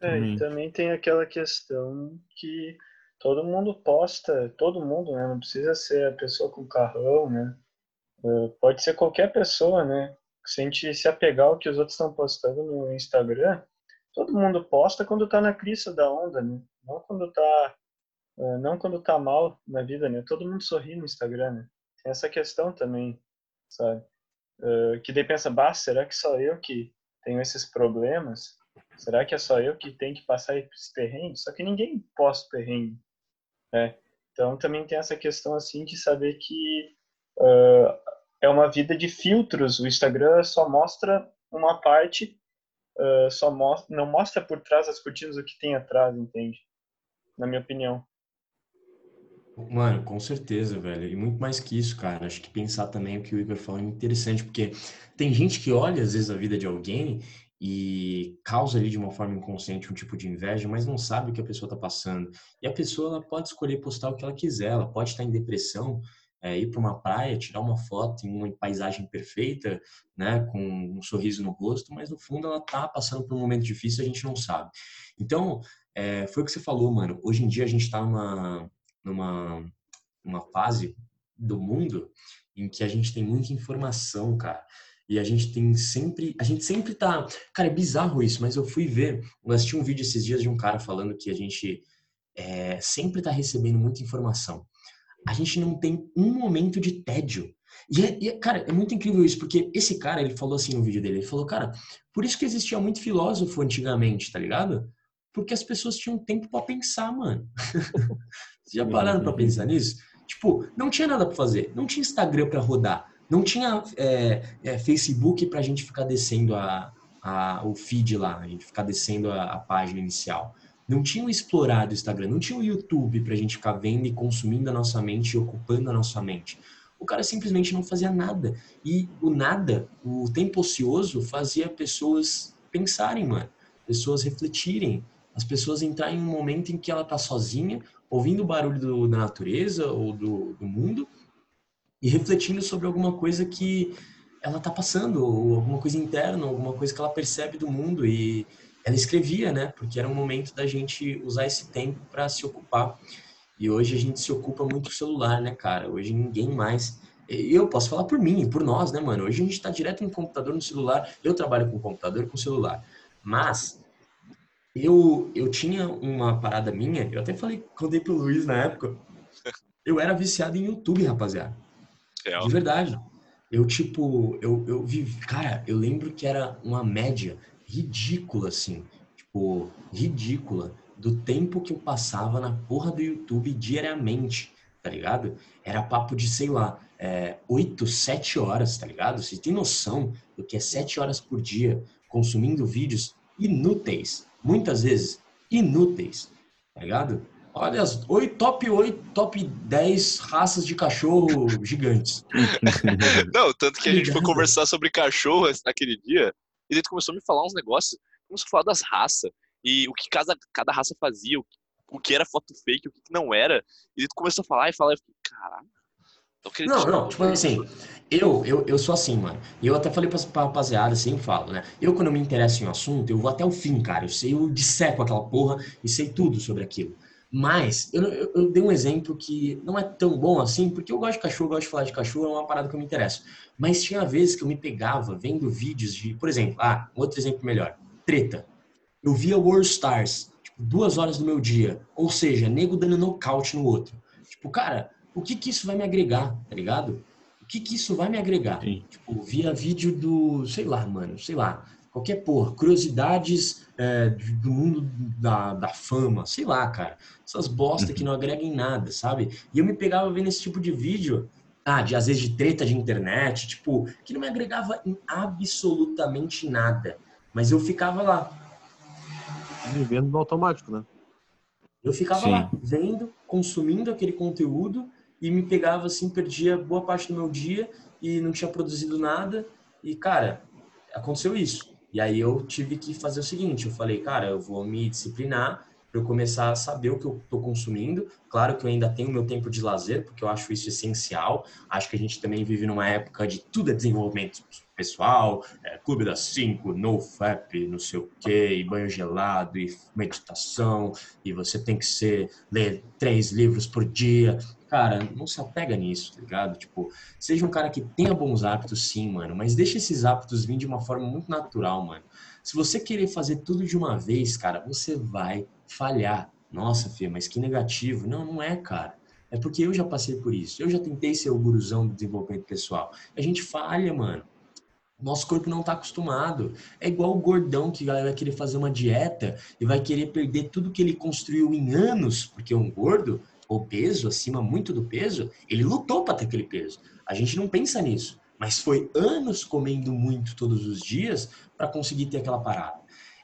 É, e também tem aquela questão que todo mundo posta, todo mundo, né? Não precisa ser a pessoa com carrão, né? É, pode ser qualquer pessoa, né? Se a gente se apegar ao que os outros estão postando no Instagram, todo mundo posta quando tá na crista da onda, né? Não quando tá, é, não quando tá mal na vida, né? Todo mundo sorri no Instagram, né? Tem essa questão também sabe? Uh, que daí pensa, bah, será que só eu que tenho esses problemas? Será que é só eu que tenho que passar esse perrengue? Só que ninguém posta perrengue, né? Então também tem essa questão assim de saber que uh, é uma vida de filtros. O Instagram só mostra uma parte, uh, só mostra, não mostra por trás das cortinas o que tem atrás, entende? Na minha opinião. Mano, com certeza, velho. E muito mais que isso, cara. Acho que pensar também o que o Igor falou é interessante, porque tem gente que olha, às vezes, a vida de alguém e causa ali de uma forma inconsciente um tipo de inveja, mas não sabe o que a pessoa está passando. E a pessoa ela pode escolher postar o que ela quiser, ela pode estar em depressão, é, ir para uma praia, tirar uma foto em uma paisagem perfeita, né, com um sorriso no rosto, mas no fundo ela tá passando por um momento difícil, a gente não sabe. Então, é, foi o que você falou, mano. Hoje em dia a gente está numa numa uma fase do mundo em que a gente tem muita informação, cara. E a gente tem sempre, a gente sempre tá, cara, é bizarro isso, mas eu fui ver, eu assisti um vídeo esses dias de um cara falando que a gente é, sempre tá recebendo muita informação. A gente não tem um momento de tédio. E, é, e, cara, é muito incrível isso, porque esse cara, ele falou assim no vídeo dele, ele falou, cara, por isso que existia muito filósofo antigamente, tá ligado? Porque as pessoas tinham tempo para pensar, mano. Vocês já pararam para pensar nisso? Tipo, não tinha nada para fazer, não tinha Instagram para rodar, não tinha é, é, Facebook para a gente ficar descendo a, a, o feed lá, a gente ficar descendo a, a página inicial. Não tinha o explorar do Instagram, não tinha o YouTube para a gente ficar vendo e consumindo a nossa mente e ocupando a nossa mente. O cara simplesmente não fazia nada. E o nada, o tempo ocioso, fazia pessoas pensarem, mano. Pessoas refletirem. As pessoas entrarem em um momento em que ela tá sozinha ouvindo o barulho do, da natureza ou do, do, mundo e refletindo sobre alguma coisa que ela está passando, ou alguma coisa interna, alguma coisa que ela percebe do mundo. E ela escrevia, né? Porque era um momento da gente usar esse tempo para se ocupar. E hoje a gente se ocupa muito com o celular, né, cara? Hoje ninguém mais. Eu posso falar por mim, por nós, né, mano? Hoje a gente está direto no computador, no celular. Eu trabalho com computador com celular. Mas eu, eu tinha uma parada minha, eu até falei, contei pro Luiz na época, eu era viciado em YouTube, rapaziada. Real. De verdade. Eu, tipo, eu, eu vi, cara, eu lembro que era uma média ridícula, assim, tipo, ridícula do tempo que eu passava na porra do YouTube diariamente, tá ligado? Era papo de, sei lá, é, 8, 7 horas, tá ligado? Você tem noção do que é 7 horas por dia consumindo vídeos inúteis, muitas vezes inúteis, tá ligado? Olha as 8, top 8, top 10 raças de cachorro gigantes. Não, tanto que a gente foi conversar sobre cachorro aquele dia, e ele começou a me falar uns negócios, começou a falar das raças, e o que cada, cada raça fazia, o, o que era foto fake, o que não era. E ele começou a falar e falar, eu fiquei, caralho. Não, não, tipo assim, eu, eu, eu sou assim, mano. E eu até falei pra, pra rapaziada, assim, falo, né? Eu, quando me interesso em um assunto, eu vou até o fim, cara. Eu sei, eu disseco aquela porra e sei tudo sobre aquilo. Mas, eu, eu, eu, dei um exemplo que não é tão bom assim, porque eu gosto de cachorro, gosto de falar de cachorro, é uma parada que eu me interesso. Mas tinha vezes que eu me pegava vendo vídeos de, por exemplo, ah, outro exemplo melhor, treta. Eu via World Stars, tipo, duas horas do meu dia. Ou seja, nego dando nocaute no outro. Tipo, cara, o que que isso vai me agregar, tá ligado? O que que isso vai me agregar? Sim. Tipo, via vídeo do, sei lá, mano, sei lá, qualquer porra, curiosidades é, do mundo da, da fama, sei lá, cara. Essas bosta que não agregam em nada, sabe? E eu me pegava vendo esse tipo de vídeo, ah, de às vezes de treta de internet, tipo, que não me agregava em absolutamente nada. Mas eu ficava lá. Vivendo no automático, né? Eu ficava Sim. lá, vendo, consumindo aquele conteúdo e me pegava assim, perdia boa parte do meu dia e não tinha produzido nada. E, cara, aconteceu isso. E aí eu tive que fazer o seguinte, eu falei, cara, eu vou me disciplinar para eu começar a saber o que eu estou consumindo. Claro que eu ainda tenho meu tempo de lazer, porque eu acho isso essencial. Acho que a gente também vive numa época de tudo é desenvolvimento pessoal, é, clube das cinco, no fap, não sei o quê, e banho gelado, e meditação, e você tem que ser ler três livros por dia. Cara, não se apega nisso, tá ligado? Tipo, seja um cara que tenha bons hábitos, sim, mano, mas deixa esses hábitos vir de uma forma muito natural, mano. Se você querer fazer tudo de uma vez, cara, você vai falhar. Nossa, Fia, mas que negativo. Não, não é, cara. É porque eu já passei por isso. Eu já tentei ser o guruzão do desenvolvimento pessoal. A gente falha, mano. Nosso corpo não está acostumado. É igual o gordão que vai querer fazer uma dieta e vai querer perder tudo que ele construiu em anos, porque um gordo obeso, acima muito do peso, ele lutou para ter aquele peso. A gente não pensa nisso, mas foi anos comendo muito todos os dias para conseguir ter aquela parada.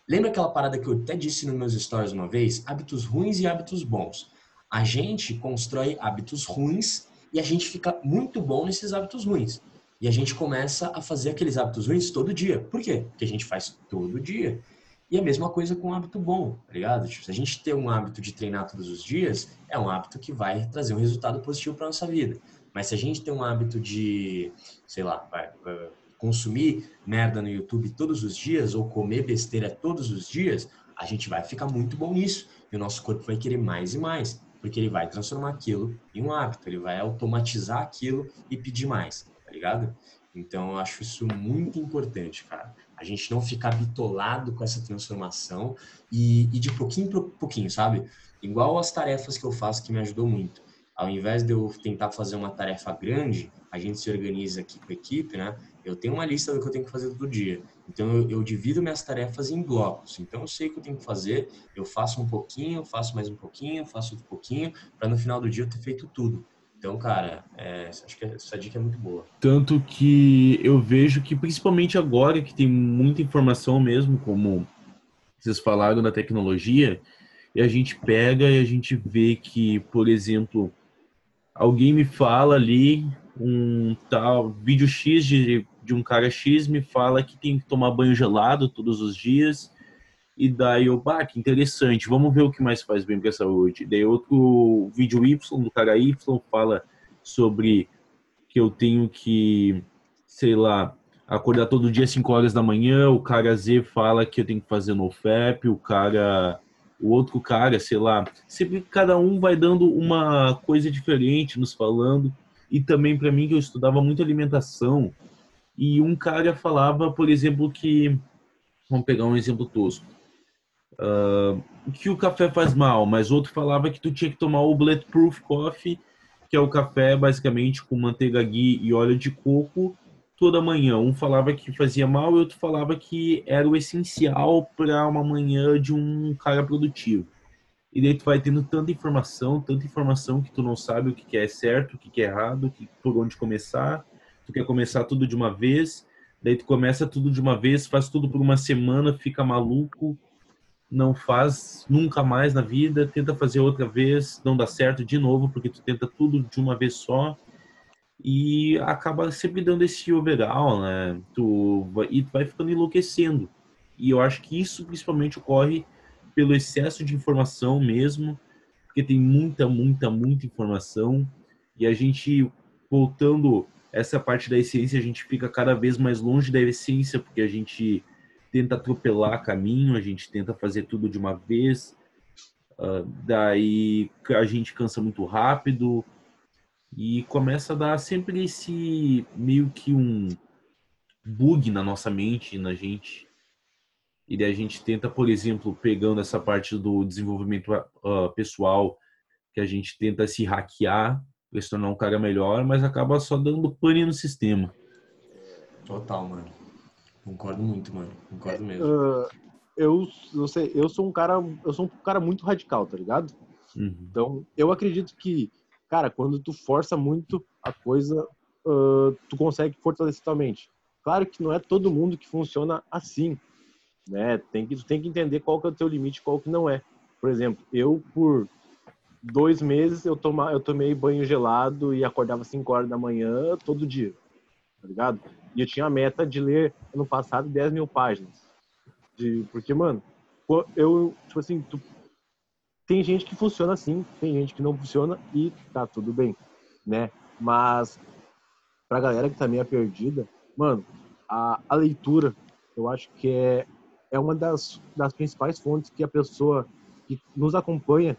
Lembra aquela parada que eu até disse nos meus stories uma vez? Hábitos ruins e hábitos bons. A gente constrói hábitos ruins e a gente fica muito bom nesses hábitos ruins. E a gente começa a fazer aqueles hábitos ruins todo dia. Por quê? Porque a gente faz todo dia. E a mesma coisa com um hábito bom, tá ligado? Tipo, se a gente ter um hábito de treinar todos os dias, é um hábito que vai trazer um resultado positivo para nossa vida. Mas se a gente tem um hábito de, sei lá, vai, consumir merda no YouTube todos os dias ou comer besteira todos os dias, a gente vai ficar muito bom nisso. E o nosso corpo vai querer mais e mais, porque ele vai transformar aquilo em um hábito, ele vai automatizar aquilo e pedir mais, tá ligado? Então eu acho isso muito importante, cara a gente não ficar bitolado com essa transformação e, e de pouquinho para pouquinho, sabe? Igual as tarefas que eu faço que me ajudou muito. Ao invés de eu tentar fazer uma tarefa grande, a gente se organiza aqui com a equipe, né? Eu tenho uma lista do que eu tenho que fazer todo dia. Então eu, eu divido minhas tarefas em blocos. Então eu sei o que eu tenho que fazer, eu faço um pouquinho, faço mais um pouquinho, faço outro pouquinho, para no final do dia eu ter feito tudo. Então, cara, é, acho que essa dica é muito boa. Tanto que eu vejo que, principalmente agora, que tem muita informação mesmo, como vocês falaram da tecnologia, e a gente pega e a gente vê que, por exemplo, alguém me fala ali, um tal vídeo X de, de um cara X me fala que tem que tomar banho gelado todos os dias, e daí eu, ah, que interessante, vamos ver o que mais faz bem para a saúde. Daí outro vídeo Y do cara Y fala sobre que eu tenho que, sei lá, acordar todo dia às 5 horas da manhã, o cara Z fala que eu tenho que fazer no FEP, o cara o outro cara, sei lá, sempre cada um vai dando uma coisa diferente nos falando. E também para mim que eu estudava muito alimentação, e um cara falava, por exemplo, que vamos pegar um exemplo tosco uh, que o café faz mal, mas outro falava que tu tinha que tomar o Bulletproof Coffee, que é o café basicamente com manteiga ghee e óleo de coco toda manhã. Um falava que fazia mal e outro falava que era o essencial para uma manhã de um cara produtivo. e daí tu vai tendo tanta informação, tanta informação que tu não sabe o que é certo, o que é errado, que, por onde começar. Tu quer começar tudo de uma vez, daí tu começa tudo de uma vez, faz tudo por uma semana, fica maluco, não faz nunca mais na vida, tenta fazer outra vez, não dá certo de novo, porque tu tenta tudo de uma vez só e acaba sempre dando esse overall, né? Tu vai, e tu vai ficando enlouquecendo. E eu acho que isso principalmente ocorre pelo excesso de informação mesmo, porque tem muita, muita, muita informação e a gente voltando essa parte da essência, a gente fica cada vez mais longe da essência, porque a gente tenta atropelar caminho, a gente tenta fazer tudo de uma vez, uh, daí a gente cansa muito rápido e começa a dar sempre esse meio que um bug na nossa mente, na gente. E daí a gente tenta, por exemplo, pegando essa parte do desenvolvimento uh, pessoal, que a gente tenta se hackear para se tornar um cara melhor, mas acaba só dando pane no sistema. Total, mano. Concordo muito, mano. Concordo mesmo. Uh, eu, eu, sei, eu sou um cara, eu sou um cara muito radical, tá ligado? Uhum. Então, eu acredito que, cara, quando tu força muito a coisa, uh, tu consegue fortalecer tua mente. Claro que não é todo mundo que funciona assim, né? Tem que, tu tem que entender qual que é o teu limite, qual que não é. Por exemplo, eu por dois meses eu, toma, eu tomei banho gelado e acordava 5 horas da manhã todo dia, tá ligado? E eu tinha a meta de ler ano passado 10 mil páginas. De, porque, mano, eu, tipo assim, tu, tem gente que funciona assim, tem gente que não funciona e tá tudo bem, né? Mas pra galera que tá meio perdida, mano, a, a leitura, eu acho que é, é uma das, das principais fontes que a pessoa que nos acompanha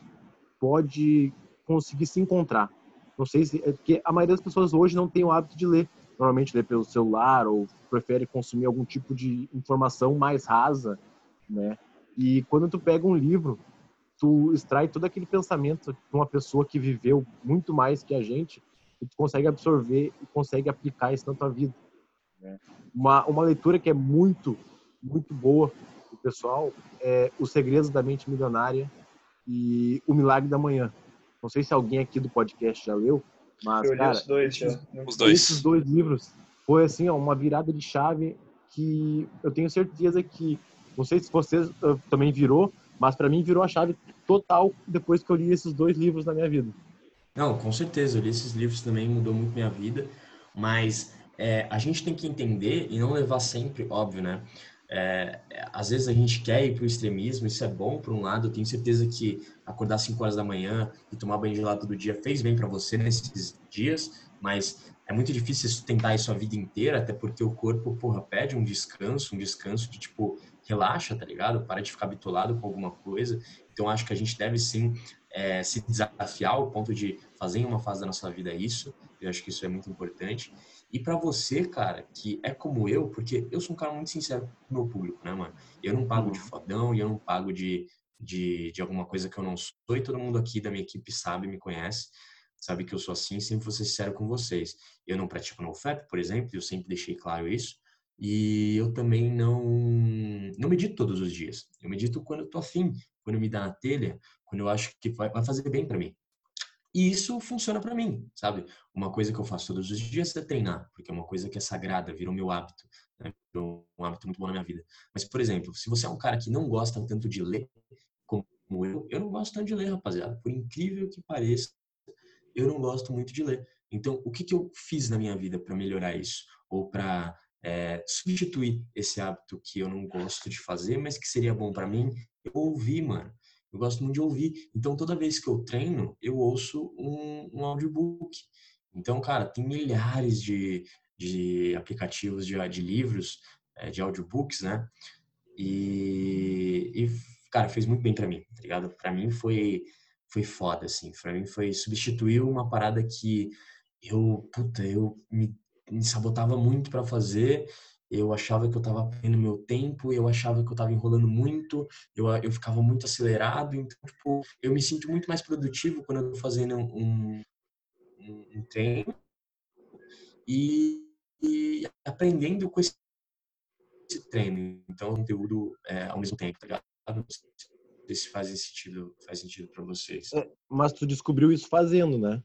pode conseguir se encontrar. Não sei se é porque a maioria das pessoas hoje não tem o hábito de ler. Normalmente lê pelo celular ou prefere consumir algum tipo de informação mais rasa, né? E quando tu pega um livro, tu extrai todo aquele pensamento de uma pessoa que viveu muito mais que a gente e tu consegue absorver e consegue aplicar isso na tua vida. Né? Uma, uma leitura que é muito, muito boa o pessoal é Os Segredos da Mente Milionária e O Milagre da Manhã. Não sei se alguém aqui do podcast já leu, mas, Eu cara, os dois, já. Os dois. esses dois livros foi assim, ó, uma virada de chave que eu tenho certeza que, não sei se você uh, também virou, mas para mim virou a chave total depois que eu li esses dois livros na minha vida. Não, com certeza, eu li esses livros também, mudou muito minha vida, mas é, a gente tem que entender e não levar sempre, óbvio, né? É, às vezes a gente quer ir para o extremismo, isso é bom por um lado. Eu tenho certeza que acordar 5 horas da manhã e tomar banho gelado todo dia fez bem para você nesses dias, mas é muito difícil sustentar isso a vida inteira, até porque o corpo, porra, pede um descanso, um descanso de tipo, relaxa, tá ligado? Para de ficar bitolado com alguma coisa. Então acho que a gente deve sim é, se desafiar ao ponto de fazer em uma fase da nossa vida isso. Eu acho que isso é muito importante. E para você, cara, que é como eu, porque eu sou um cara muito sincero com o meu público, né, mano? Eu não pago de fodão e eu não pago de, de, de alguma coisa que eu não sou. E todo mundo aqui da minha equipe sabe, me conhece, sabe que eu sou assim, sempre vou ser sincero com vocês. Eu não pratico no FEP, por exemplo, eu sempre deixei claro isso. E eu também não não medito todos os dias. Eu medito quando eu tô afim, quando me dá na telha, quando eu acho que vai, vai fazer bem para mim. E isso funciona para mim, sabe? Uma coisa que eu faço todos os dias é treinar, porque é uma coisa que é sagrada, virou meu hábito, né? virou um hábito muito bom na minha vida. Mas, por exemplo, se você é um cara que não gosta tanto de ler, como eu, eu não gosto tanto de ler, rapaziada. Por incrível que pareça, eu não gosto muito de ler. Então, o que, que eu fiz na minha vida para melhorar isso? Ou para é, substituir esse hábito que eu não gosto de fazer, mas que seria bom para mim? Eu ouvi, mano. Eu gosto muito de ouvir. Então, toda vez que eu treino, eu ouço um, um audiobook. Então, cara, tem milhares de, de aplicativos de, de livros, é, de audiobooks, né? E, e, cara, fez muito bem para mim, tá ligado? Pra mim foi, foi foda, assim. Pra mim foi substituir uma parada que eu, puta, eu me, me sabotava muito para fazer eu achava que eu estava perdendo meu tempo, eu achava que eu estava enrolando muito, eu, eu ficava muito acelerado, então, tipo, eu me sinto muito mais produtivo quando eu estou fazendo um, um, um treino e, e, aprendendo com esse, esse treino, então, conteúdo é, ao mesmo tempo, tá ligado? se faz sentido, faz sentido para vocês. É, mas tu descobriu isso fazendo, né?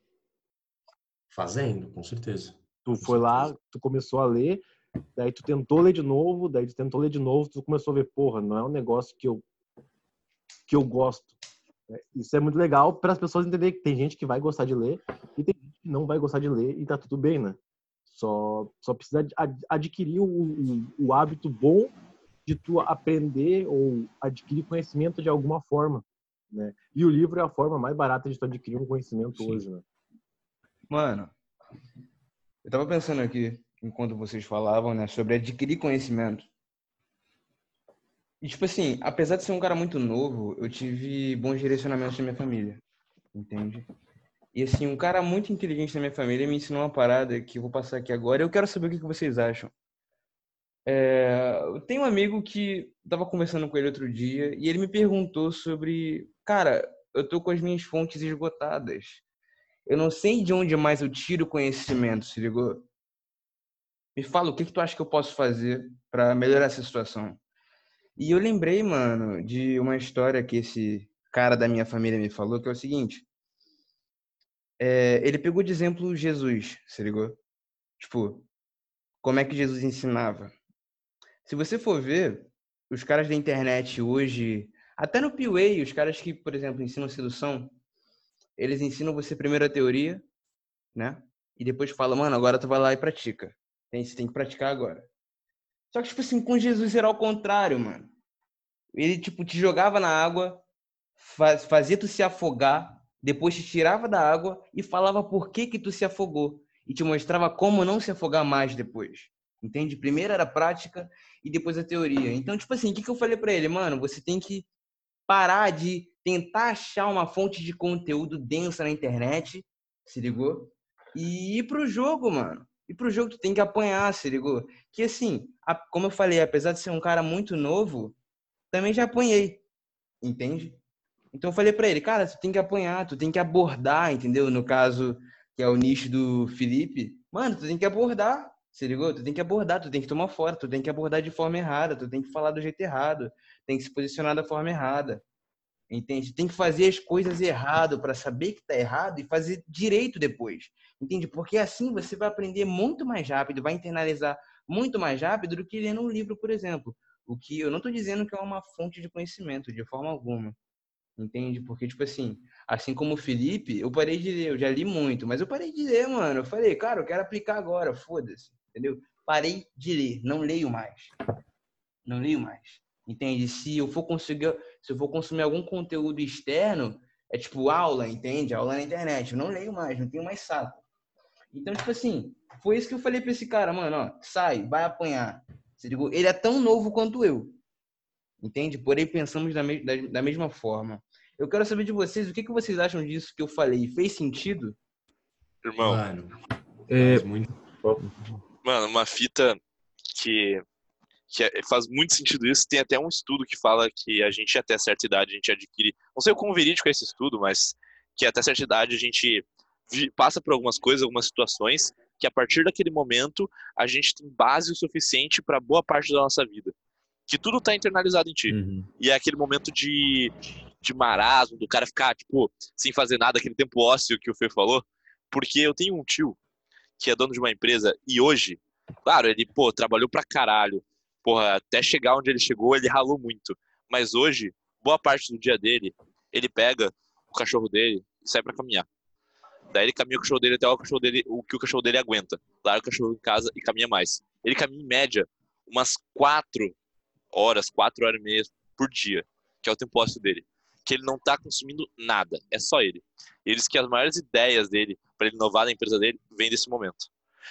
Fazendo, com certeza. Tu foi lá, tu começou a ler, daí tu tentou ler de novo, daí tu tentou ler de novo, tu começou a ver, porra, não é um negócio que eu que eu gosto. É, isso é muito legal para as pessoas entenderem que tem gente que vai gostar de ler e tem gente que não vai gostar de ler e tá tudo bem, né? Só, só precisa adquirir o, o, o hábito bom de tu aprender ou adquirir conhecimento de alguma forma, né? E o livro é a forma mais barata de tu adquirir um conhecimento Sim. hoje, né? Mano, eu tava pensando aqui, enquanto vocês falavam, né, sobre adquirir conhecimento. E, tipo assim, apesar de ser um cara muito novo, eu tive bons direcionamentos da minha família, entende? E, assim, um cara muito inteligente da minha família me ensinou uma parada que eu vou passar aqui agora. Eu quero saber o que vocês acham. É, eu tenho um amigo que tava conversando com ele outro dia e ele me perguntou sobre, cara, eu tô com as minhas fontes esgotadas. Eu não sei de onde mais eu tiro conhecimento, se ligou? Me fala o que, que tu acha que eu posso fazer para melhorar essa situação. E eu lembrei, mano, de uma história que esse cara da minha família me falou, que é o seguinte. É, ele pegou de exemplo Jesus, se ligou? Tipo, como é que Jesus ensinava? Se você for ver, os caras da internet hoje, até no PWA, os caras que, por exemplo, ensinam sedução, eles ensinam você primeiro a teoria, né? E depois fala, mano, agora tu vai lá e pratica. Tem, você tem que praticar agora. Só que, tipo assim, com Jesus era ao contrário, mano. Ele, tipo, te jogava na água, faz, fazia tu se afogar, depois te tirava da água e falava por que que tu se afogou. E te mostrava como não se afogar mais depois. Entende? Primeiro era a prática e depois a teoria. Então, tipo assim, o que, que eu falei para ele? Mano, você tem que parar de tentar achar uma fonte de conteúdo densa na internet, se ligou? E ir pro jogo, mano. E pro jogo tu tem que apanhar, se ligou? Que assim, a, como eu falei, apesar de ser um cara muito novo, também já apanhei, entende? Então eu falei para ele, cara, tu tem que apanhar, tu tem que abordar, entendeu? No caso, que é o nicho do Felipe, mano, tu tem que abordar, se ligou? Tu tem que abordar, tu tem que tomar fora, tu tem que abordar de forma errada, tu tem que falar do jeito errado, tem que se posicionar da forma errada. Entende? Tem que fazer as coisas errado para saber que tá errado e fazer direito depois. Entende? Porque assim você vai aprender muito mais rápido, vai internalizar muito mais rápido do que lendo um livro, por exemplo. O que eu não estou dizendo que é uma fonte de conhecimento, de forma alguma. Entende? Porque, tipo assim, assim como o Felipe, eu parei de ler, eu já li muito, mas eu parei de ler, mano. Eu falei, cara, eu quero aplicar agora, foda-se. Entendeu? Parei de ler, não leio mais. Não leio mais. Entende? Se eu for conseguir, se eu for consumir algum conteúdo externo, é tipo aula, entende? Aula na internet. Eu não leio mais, não tenho mais saco. Então, tipo assim, foi isso que eu falei pra esse cara, mano, ó, sai, vai apanhar. Ele é tão novo quanto eu. Entende? Porém, pensamos da, me da, da mesma forma. Eu quero saber de vocês, o que, que vocês acham disso que eu falei? Fez sentido? Irmão. Mano, é... muito. Mano, uma fita que que é, faz muito sentido isso. Tem até um estudo que fala que a gente, até certa idade, a gente adquire. Não sei o quão verídico é esse estudo, mas que até certa idade a gente passa por algumas coisas, algumas situações, que a partir daquele momento a gente tem base o suficiente para boa parte da nossa vida. Que tudo está internalizado em ti. Uhum. E é aquele momento de, de marasmo, do cara ficar, tipo, sem fazer nada, aquele tempo ósseo que o Fê falou. Porque eu tenho um tio que é dono de uma empresa e hoje, claro, ele, pô, trabalhou pra caralho, porra, até chegar onde ele chegou, ele ralou muito. Mas hoje, boa parte do dia dele, ele pega o cachorro dele e sai para caminhar. Daí ele caminha o cachorro dele até o cachorro dele, o que o cachorro dele aguenta. Larga o cachorro em casa e caminha mais. Ele caminha em média umas quatro horas, quatro horas e meia por dia, que é o tempo ósseo dele. Que ele não tá consumindo nada, é só ele. Ele diz que as maiores ideias dele para ele inovar na empresa dele vem desse momento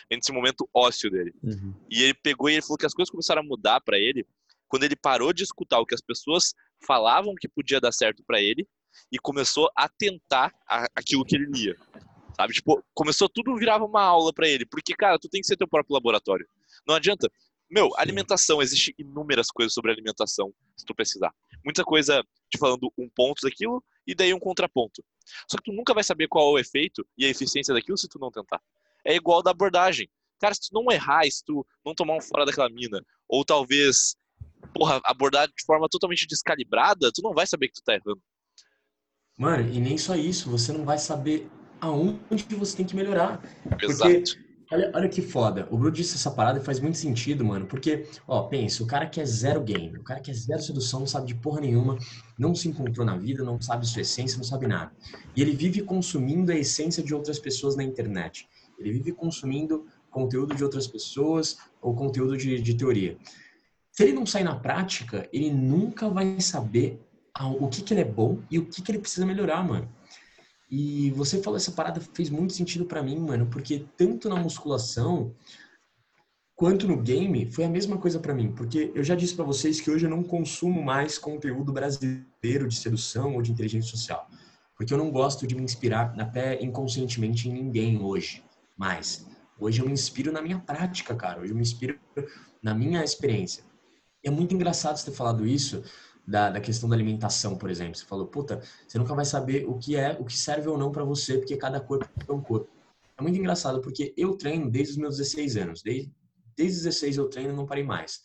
nesse momento ósseo dele. Uhum. E ele pegou e ele falou que as coisas começaram a mudar para ele quando ele parou de escutar o que as pessoas falavam que podia dar certo para ele e começou a tentar aquilo que ele lia. Sabe? Tipo, começou tudo virava uma aula para ele, porque cara, tu tem que ser teu próprio laboratório. Não adianta. Meu, alimentação, existe inúmeras coisas sobre alimentação, se tu precisar. Muita coisa te falando um ponto daquilo e daí um contraponto. Só que tu nunca vai saber qual é o efeito e a eficiência daquilo se tu não tentar é igual da abordagem. Cara, se tu não errar, se tu não tomar um fora daquela mina, ou talvez porra, abordar de forma totalmente descalibrada, tu não vai saber que tu tá errando. Mano, e nem só isso, você não vai saber aonde você tem que melhorar. Exato. Porque Olha, olha que foda. O Bruno disse essa parada e faz muito sentido, mano. Porque, ó, pensa, o cara que é zero game, o cara que é zero sedução, não sabe de porra nenhuma, não se encontrou na vida, não sabe sua essência, não sabe nada. E ele vive consumindo a essência de outras pessoas na internet. Ele vive consumindo conteúdo de outras pessoas ou conteúdo de, de teoria. Se ele não sair na prática, ele nunca vai saber o que, que ele é bom e o que, que ele precisa melhorar, mano. E você falou essa parada fez muito sentido para mim, mano, porque tanto na musculação quanto no game foi a mesma coisa para mim, porque eu já disse para vocês que hoje eu não consumo mais conteúdo brasileiro de sedução ou de inteligência social, porque eu não gosto de me inspirar até inconscientemente em ninguém hoje, mas hoje eu me inspiro na minha prática, cara, hoje eu me inspiro na minha experiência. E é muito engraçado você ter falado isso, da, da questão da alimentação, por exemplo. Você falou, puta, você nunca vai saber o que é, o que serve ou não para você, porque cada corpo é um corpo. É muito engraçado, porque eu treino desde os meus 16 anos. Desde, desde os 16 eu treino e não parei mais.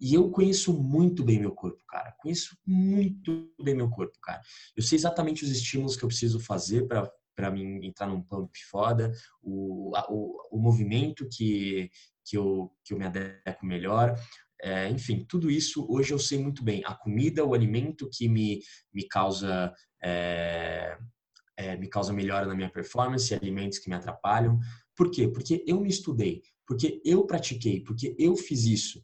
E eu conheço muito bem meu corpo, cara. Conheço muito bem meu corpo, cara. Eu sei exatamente os estímulos que eu preciso fazer para para mim entrar num pump foda, o, o, o movimento que, que, eu, que eu me adequo melhor, é, enfim, tudo isso hoje eu sei muito bem. A comida, o alimento que me, me causa é, é, me causa melhora na minha performance, alimentos que me atrapalham. Por quê? Porque eu me estudei, porque eu pratiquei, porque eu fiz isso.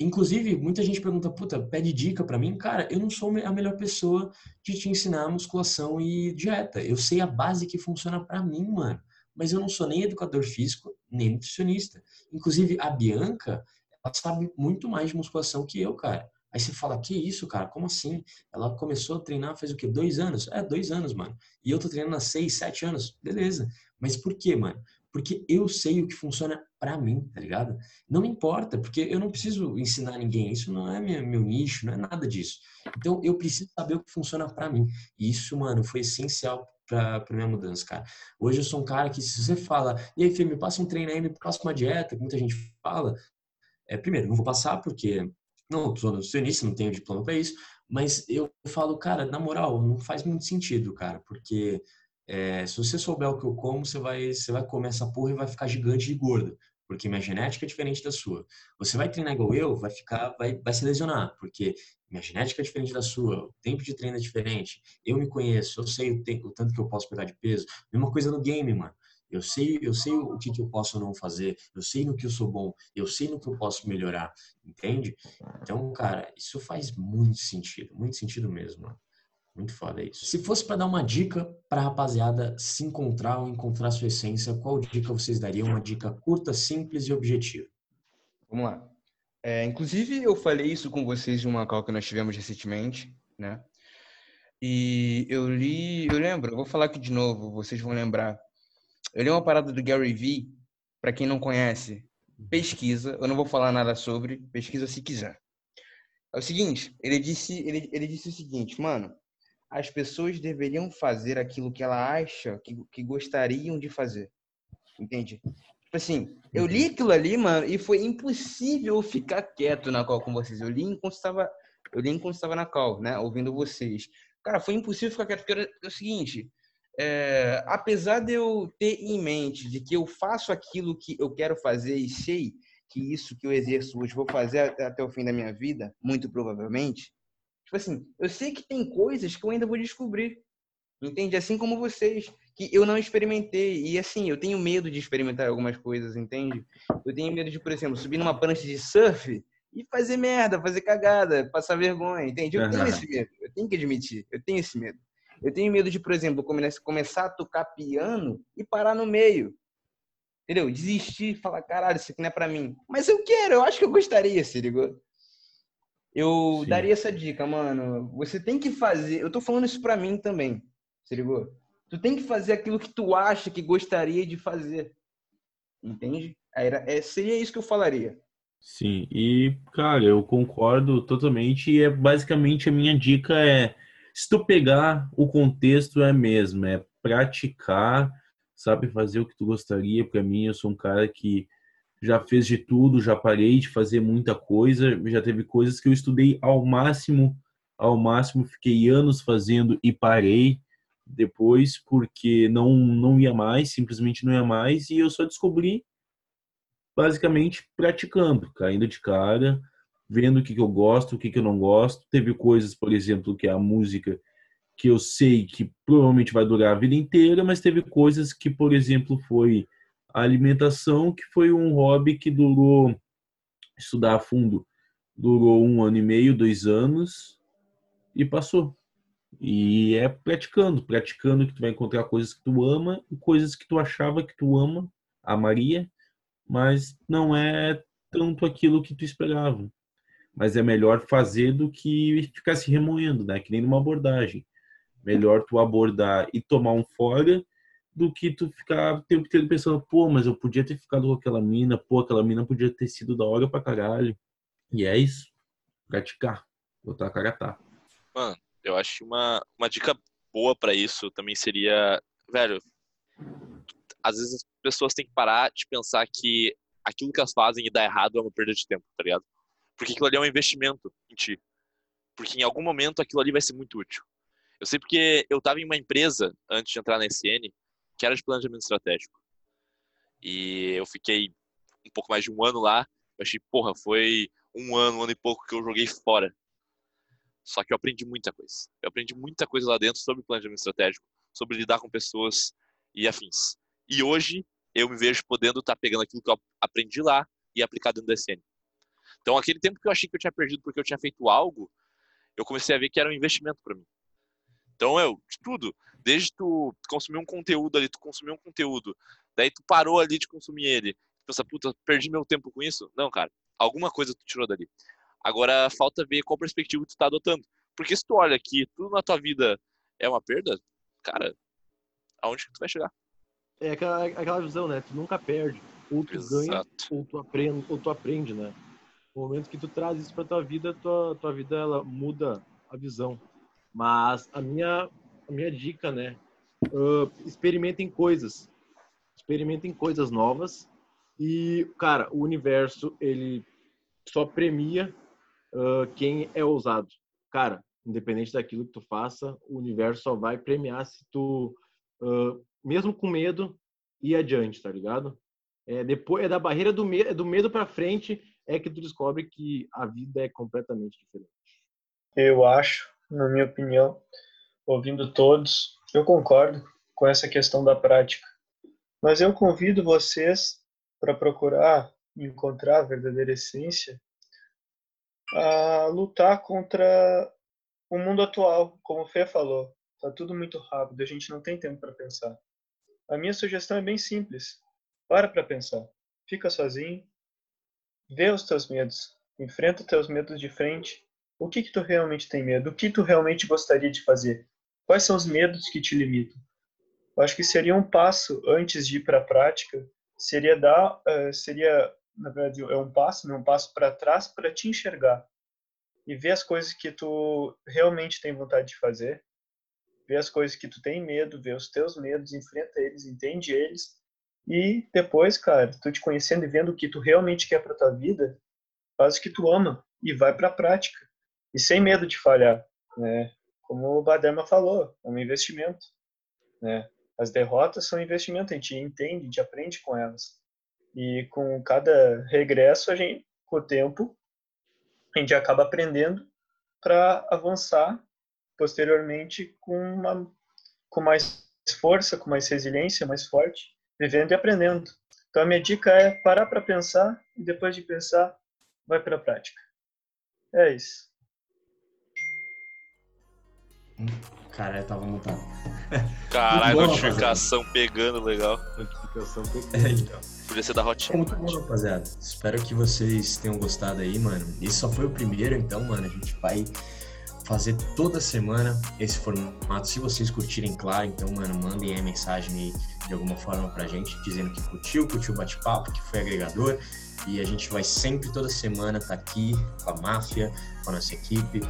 Inclusive, muita gente pergunta, puta, pede dica para mim. Cara, eu não sou a melhor pessoa de te ensinar musculação e dieta. Eu sei a base que funciona para mim, mano. Mas eu não sou nem educador físico, nem nutricionista. Inclusive, a Bianca, ela sabe muito mais de musculação que eu, cara. Aí você fala, que isso, cara? Como assim? Ela começou a treinar faz o quê? Dois anos? É, dois anos, mano. E eu tô treinando há seis, sete anos. Beleza. Mas por quê, mano? Porque eu sei o que funciona para mim, tá ligado? Não me importa, porque eu não preciso ensinar ninguém. Isso não é meu, meu nicho, não é nada disso. Então eu preciso saber o que funciona para mim. E isso, mano, foi essencial pra minha mudança, cara. Hoje eu sou um cara que, se você fala, e aí, filho, me passa um treino aí, me passa uma dieta, que muita gente fala, é, primeiro, não vou passar porque não sou nutricionista, não tenho diploma para isso, mas eu falo, cara, na moral, não faz muito sentido, cara, porque é, se você souber o que eu como, você vai, você vai comer essa porra e vai ficar gigante de gordo, porque minha genética é diferente da sua. Você vai treinar igual eu, vai ficar, vai, vai se lesionar, porque minha genética é diferente da sua, o tempo de treino é diferente, eu me conheço, eu sei o, tempo, o tanto que eu posso pegar de peso. Mesma coisa no game, mano. Eu sei, eu sei o que, que eu posso não fazer, eu sei no que eu sou bom, eu sei no que eu posso melhorar, entende? Então, cara, isso faz muito sentido, muito sentido mesmo. Muito foda isso. Se fosse para dar uma dica para a rapaziada se encontrar ou encontrar sua essência, qual dica vocês dariam? Uma dica curta, simples e objetiva. Vamos lá. É, inclusive, eu falei isso com vocês em uma call que nós tivemos recentemente, né? E eu li, eu lembro, eu vou falar aqui de novo, vocês vão lembrar. Eu li uma parada do Gary Vee, para quem não conhece, pesquisa, eu não vou falar nada sobre, pesquisa se quiser. É o seguinte, ele disse, ele, ele disse o seguinte, mano, as pessoas deveriam fazer aquilo que ela acha que, que gostariam de fazer. Entende? Tipo assim, eu li aquilo ali, mano, e foi impossível ficar quieto na call com vocês. Eu li enquanto estava, eu li enquanto estava na call, né, ouvindo vocês. Cara, foi impossível ficar quieto, porque era o seguinte, é, apesar de eu ter em mente de que eu faço aquilo que eu quero fazer e sei que isso que eu exerço hoje vou fazer até o fim da minha vida, muito provavelmente, tipo assim, eu sei que tem coisas que eu ainda vou descobrir, entende? Assim como vocês, que eu não experimentei e assim, eu tenho medo de experimentar algumas coisas, entende? Eu tenho medo de, por exemplo, subir numa prancha de surf e fazer merda, fazer cagada, passar vergonha, entende? Eu tenho esse medo, eu tenho que admitir, eu tenho esse medo. Eu tenho medo de, por exemplo, começar a tocar piano e parar no meio. Entendeu? Desistir, falar, caralho, isso aqui não é pra mim. Mas eu quero, eu acho que eu gostaria, se ligou? Eu Sim. daria essa dica, mano. Você tem que fazer. Eu tô falando isso pra mim também, se ligou? Tu tem que fazer aquilo que tu acha que gostaria de fazer. Entende? Era, é, seria isso que eu falaria. Sim, e, cara, eu concordo totalmente. E é basicamente a minha dica é se tu pegar o contexto é mesmo, é praticar, sabe fazer o que tu gostaria. Para mim, eu sou um cara que já fez de tudo, já parei de fazer muita coisa, já teve coisas que eu estudei ao máximo, ao máximo fiquei anos fazendo e parei depois porque não não ia mais, simplesmente não ia mais e eu só descobri basicamente praticando, caindo de cara, vendo o que, que eu gosto, o que, que eu não gosto. Teve coisas, por exemplo, que a música que eu sei que provavelmente vai durar a vida inteira, mas teve coisas que, por exemplo, foi a alimentação, que foi um hobby que durou estudar a fundo, durou um ano e meio, dois anos e passou. E é praticando, praticando que tu vai encontrar coisas que tu ama e coisas que tu achava que tu ama, amaria, mas não é tanto aquilo que tu esperava. Mas é melhor fazer do que ficar se remoendo, né? Que nem numa abordagem. Melhor tu abordar e tomar um fora do que tu ficar o tempo inteiro pensando, pô, mas eu podia ter ficado com aquela mina, pô, aquela mina podia ter sido da hora pra caralho. E é isso. Praticar. Botar a cara tá. Mano, eu acho que uma, uma dica boa para isso também seria, velho, às vezes as pessoas têm que parar de pensar que aquilo que elas fazem e dá errado é uma perda de tempo, tá ligado? Porque aquilo ali é um investimento em ti. Porque em algum momento aquilo ali vai ser muito útil. Eu sei porque eu estava em uma empresa antes de entrar na SN que era de planejamento estratégico. E eu fiquei um pouco mais de um ano lá. Eu achei, porra, foi um ano, um ano e pouco que eu joguei fora. Só que eu aprendi muita coisa. Eu aprendi muita coisa lá dentro sobre planejamento estratégico, sobre lidar com pessoas e afins. E hoje eu me vejo podendo estar tá pegando aquilo que eu aprendi lá e aplicar dentro da SN. Então, aquele tempo que eu achei que eu tinha perdido porque eu tinha feito algo, eu comecei a ver que era um investimento para mim. Então, eu, tudo, desde tu consumir um conteúdo ali, tu consumir um conteúdo, daí tu parou ali de consumir ele, tu pensa, puta, perdi meu tempo com isso? Não, cara, alguma coisa tu tirou dali. Agora falta ver qual perspectiva tu tá adotando. Porque se tu olha que tudo na tua vida é uma perda, cara, aonde que tu vai chegar? É aquela, aquela visão, né? Tu nunca perde. Ou tu Exato. ganha, ou tu aprende, ou tu aprende, né? No momento que tu traz isso pra tua vida, tua, tua vida ela muda a visão. Mas a minha, a minha dica, né? Uh, experimentem coisas. Experimentem coisas novas. E, cara, o universo, ele só premia uh, quem é ousado. Cara, independente daquilo que tu faça, o universo só vai premiar se tu, uh, mesmo com medo, ir adiante, tá ligado? É, depois, é da barreira do, me do medo para frente é que tu descobre que a vida é completamente diferente. Eu acho, na minha opinião, ouvindo todos, eu concordo com essa questão da prática. Mas eu convido vocês para procurar encontrar a verdadeira essência a lutar contra o mundo atual, como o Fê falou. Tá tudo muito rápido, a gente não tem tempo para pensar. A minha sugestão é bem simples. Para para pensar. Fica sozinho. Vê os teus medos. Enfrenta os teus medos de frente. O que que tu realmente tem medo? O que tu realmente gostaria de fazer? Quais são os medos que te limitam? Eu acho que seria um passo antes de ir para a prática, seria dar, uh, seria na verdade, é um passo, né? um passo para trás para te enxergar e ver as coisas que tu realmente tem vontade de fazer, ver as coisas que tu tem medo, ver os teus medos, enfrenta eles, entende eles e depois, cara, tu te conhecendo e vendo o que tu realmente quer para tua vida, faz o que tu ama e vai para a prática e sem medo de falhar, né? Como o Baderma falou, é um investimento, né? As derrotas são investimento, a gente entende, a gente aprende com elas. E com cada regresso, a gente, com o tempo, a gente acaba aprendendo para avançar posteriormente com, uma, com mais força, com mais resiliência, mais forte, vivendo e aprendendo. Então a minha dica é parar para pensar e depois de pensar, vai para a prática. É isso. Cara, eu tava montado. Caralho, notificação pegando legal. Notificação pegando. É, então. Podia ser da Hot. É muito bom, rapaziada. Espero que vocês tenham gostado aí, mano. Esse só foi o primeiro, então, mano, a gente vai fazer toda semana esse formato. Se vocês curtirem, claro, então, mano, mandem aí mensagem aí de alguma forma pra gente, dizendo que curtiu, curtiu o bate-papo, que foi agregador. E a gente vai sempre, toda semana, tá aqui com a máfia, com a nossa equipe,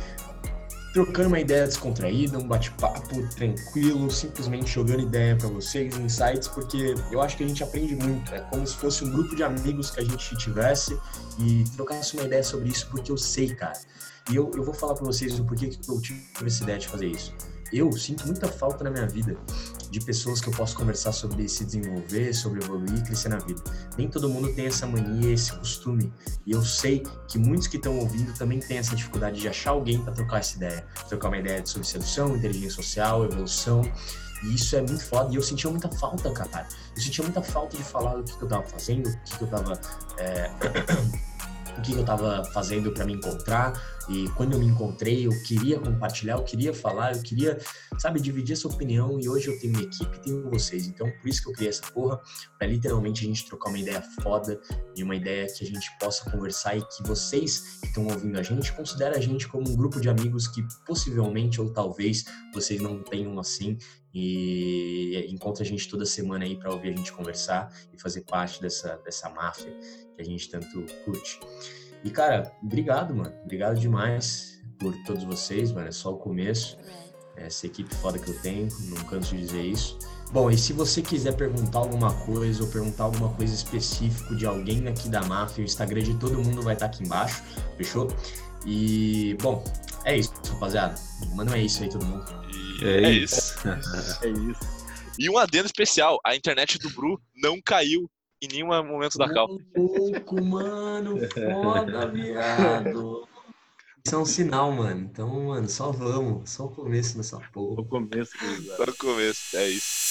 trocando uma ideia descontraída, um bate-papo tranquilo, simplesmente jogando ideia para vocês, insights, porque eu acho que a gente aprende muito. É como se fosse um grupo de amigos que a gente tivesse e trocasse uma ideia sobre isso, porque eu sei, cara. E eu, eu vou falar para vocês o porquê que eu tive essa ideia de fazer isso eu sinto muita falta na minha vida de pessoas que eu posso conversar sobre se desenvolver, sobre evoluir e crescer na vida. Nem todo mundo tem essa mania, esse costume. E eu sei que muitos que estão ouvindo também têm essa dificuldade de achar alguém para trocar essa ideia. Trocar uma ideia sobre sedução, inteligência social, evolução. E isso é muito foda. E eu sentia muita falta, cara. Eu sentia muita falta de falar o que, que eu tava fazendo, o que, que eu tava. É... o que eu estava fazendo para me encontrar, e quando eu me encontrei, eu queria compartilhar, eu queria falar, eu queria, sabe, dividir essa opinião. E hoje eu tenho minha equipe, tenho vocês. Então, por isso que eu criei essa porra, para literalmente a gente trocar uma ideia foda e uma ideia que a gente possa conversar e que vocês que estão ouvindo a gente considerem a gente como um grupo de amigos que possivelmente ou talvez vocês não tenham assim e encontra a gente toda semana aí para ouvir a gente conversar e fazer parte dessa, dessa máfia que a gente tanto curte. E, cara, obrigado, mano. Obrigado demais por todos vocês, mano. É só o começo. Essa equipe foda que eu tenho, não canso de dizer isso. Bom, e se você quiser perguntar alguma coisa ou perguntar alguma coisa específica de alguém aqui da máfia, o Instagram de todo mundo vai estar tá aqui embaixo, fechou? E, bom, é isso, rapaziada. Manda é isso aí, todo mundo. E é, é isso. é isso. E um adendo especial: a internet do Bru não caiu em nenhum momento da cal. pouco, mano. Foda, viado. Isso é um sinal, mano. Então, mano, só vamos. Só o começo dessa porra. Só o começo. Só o começo, é isso.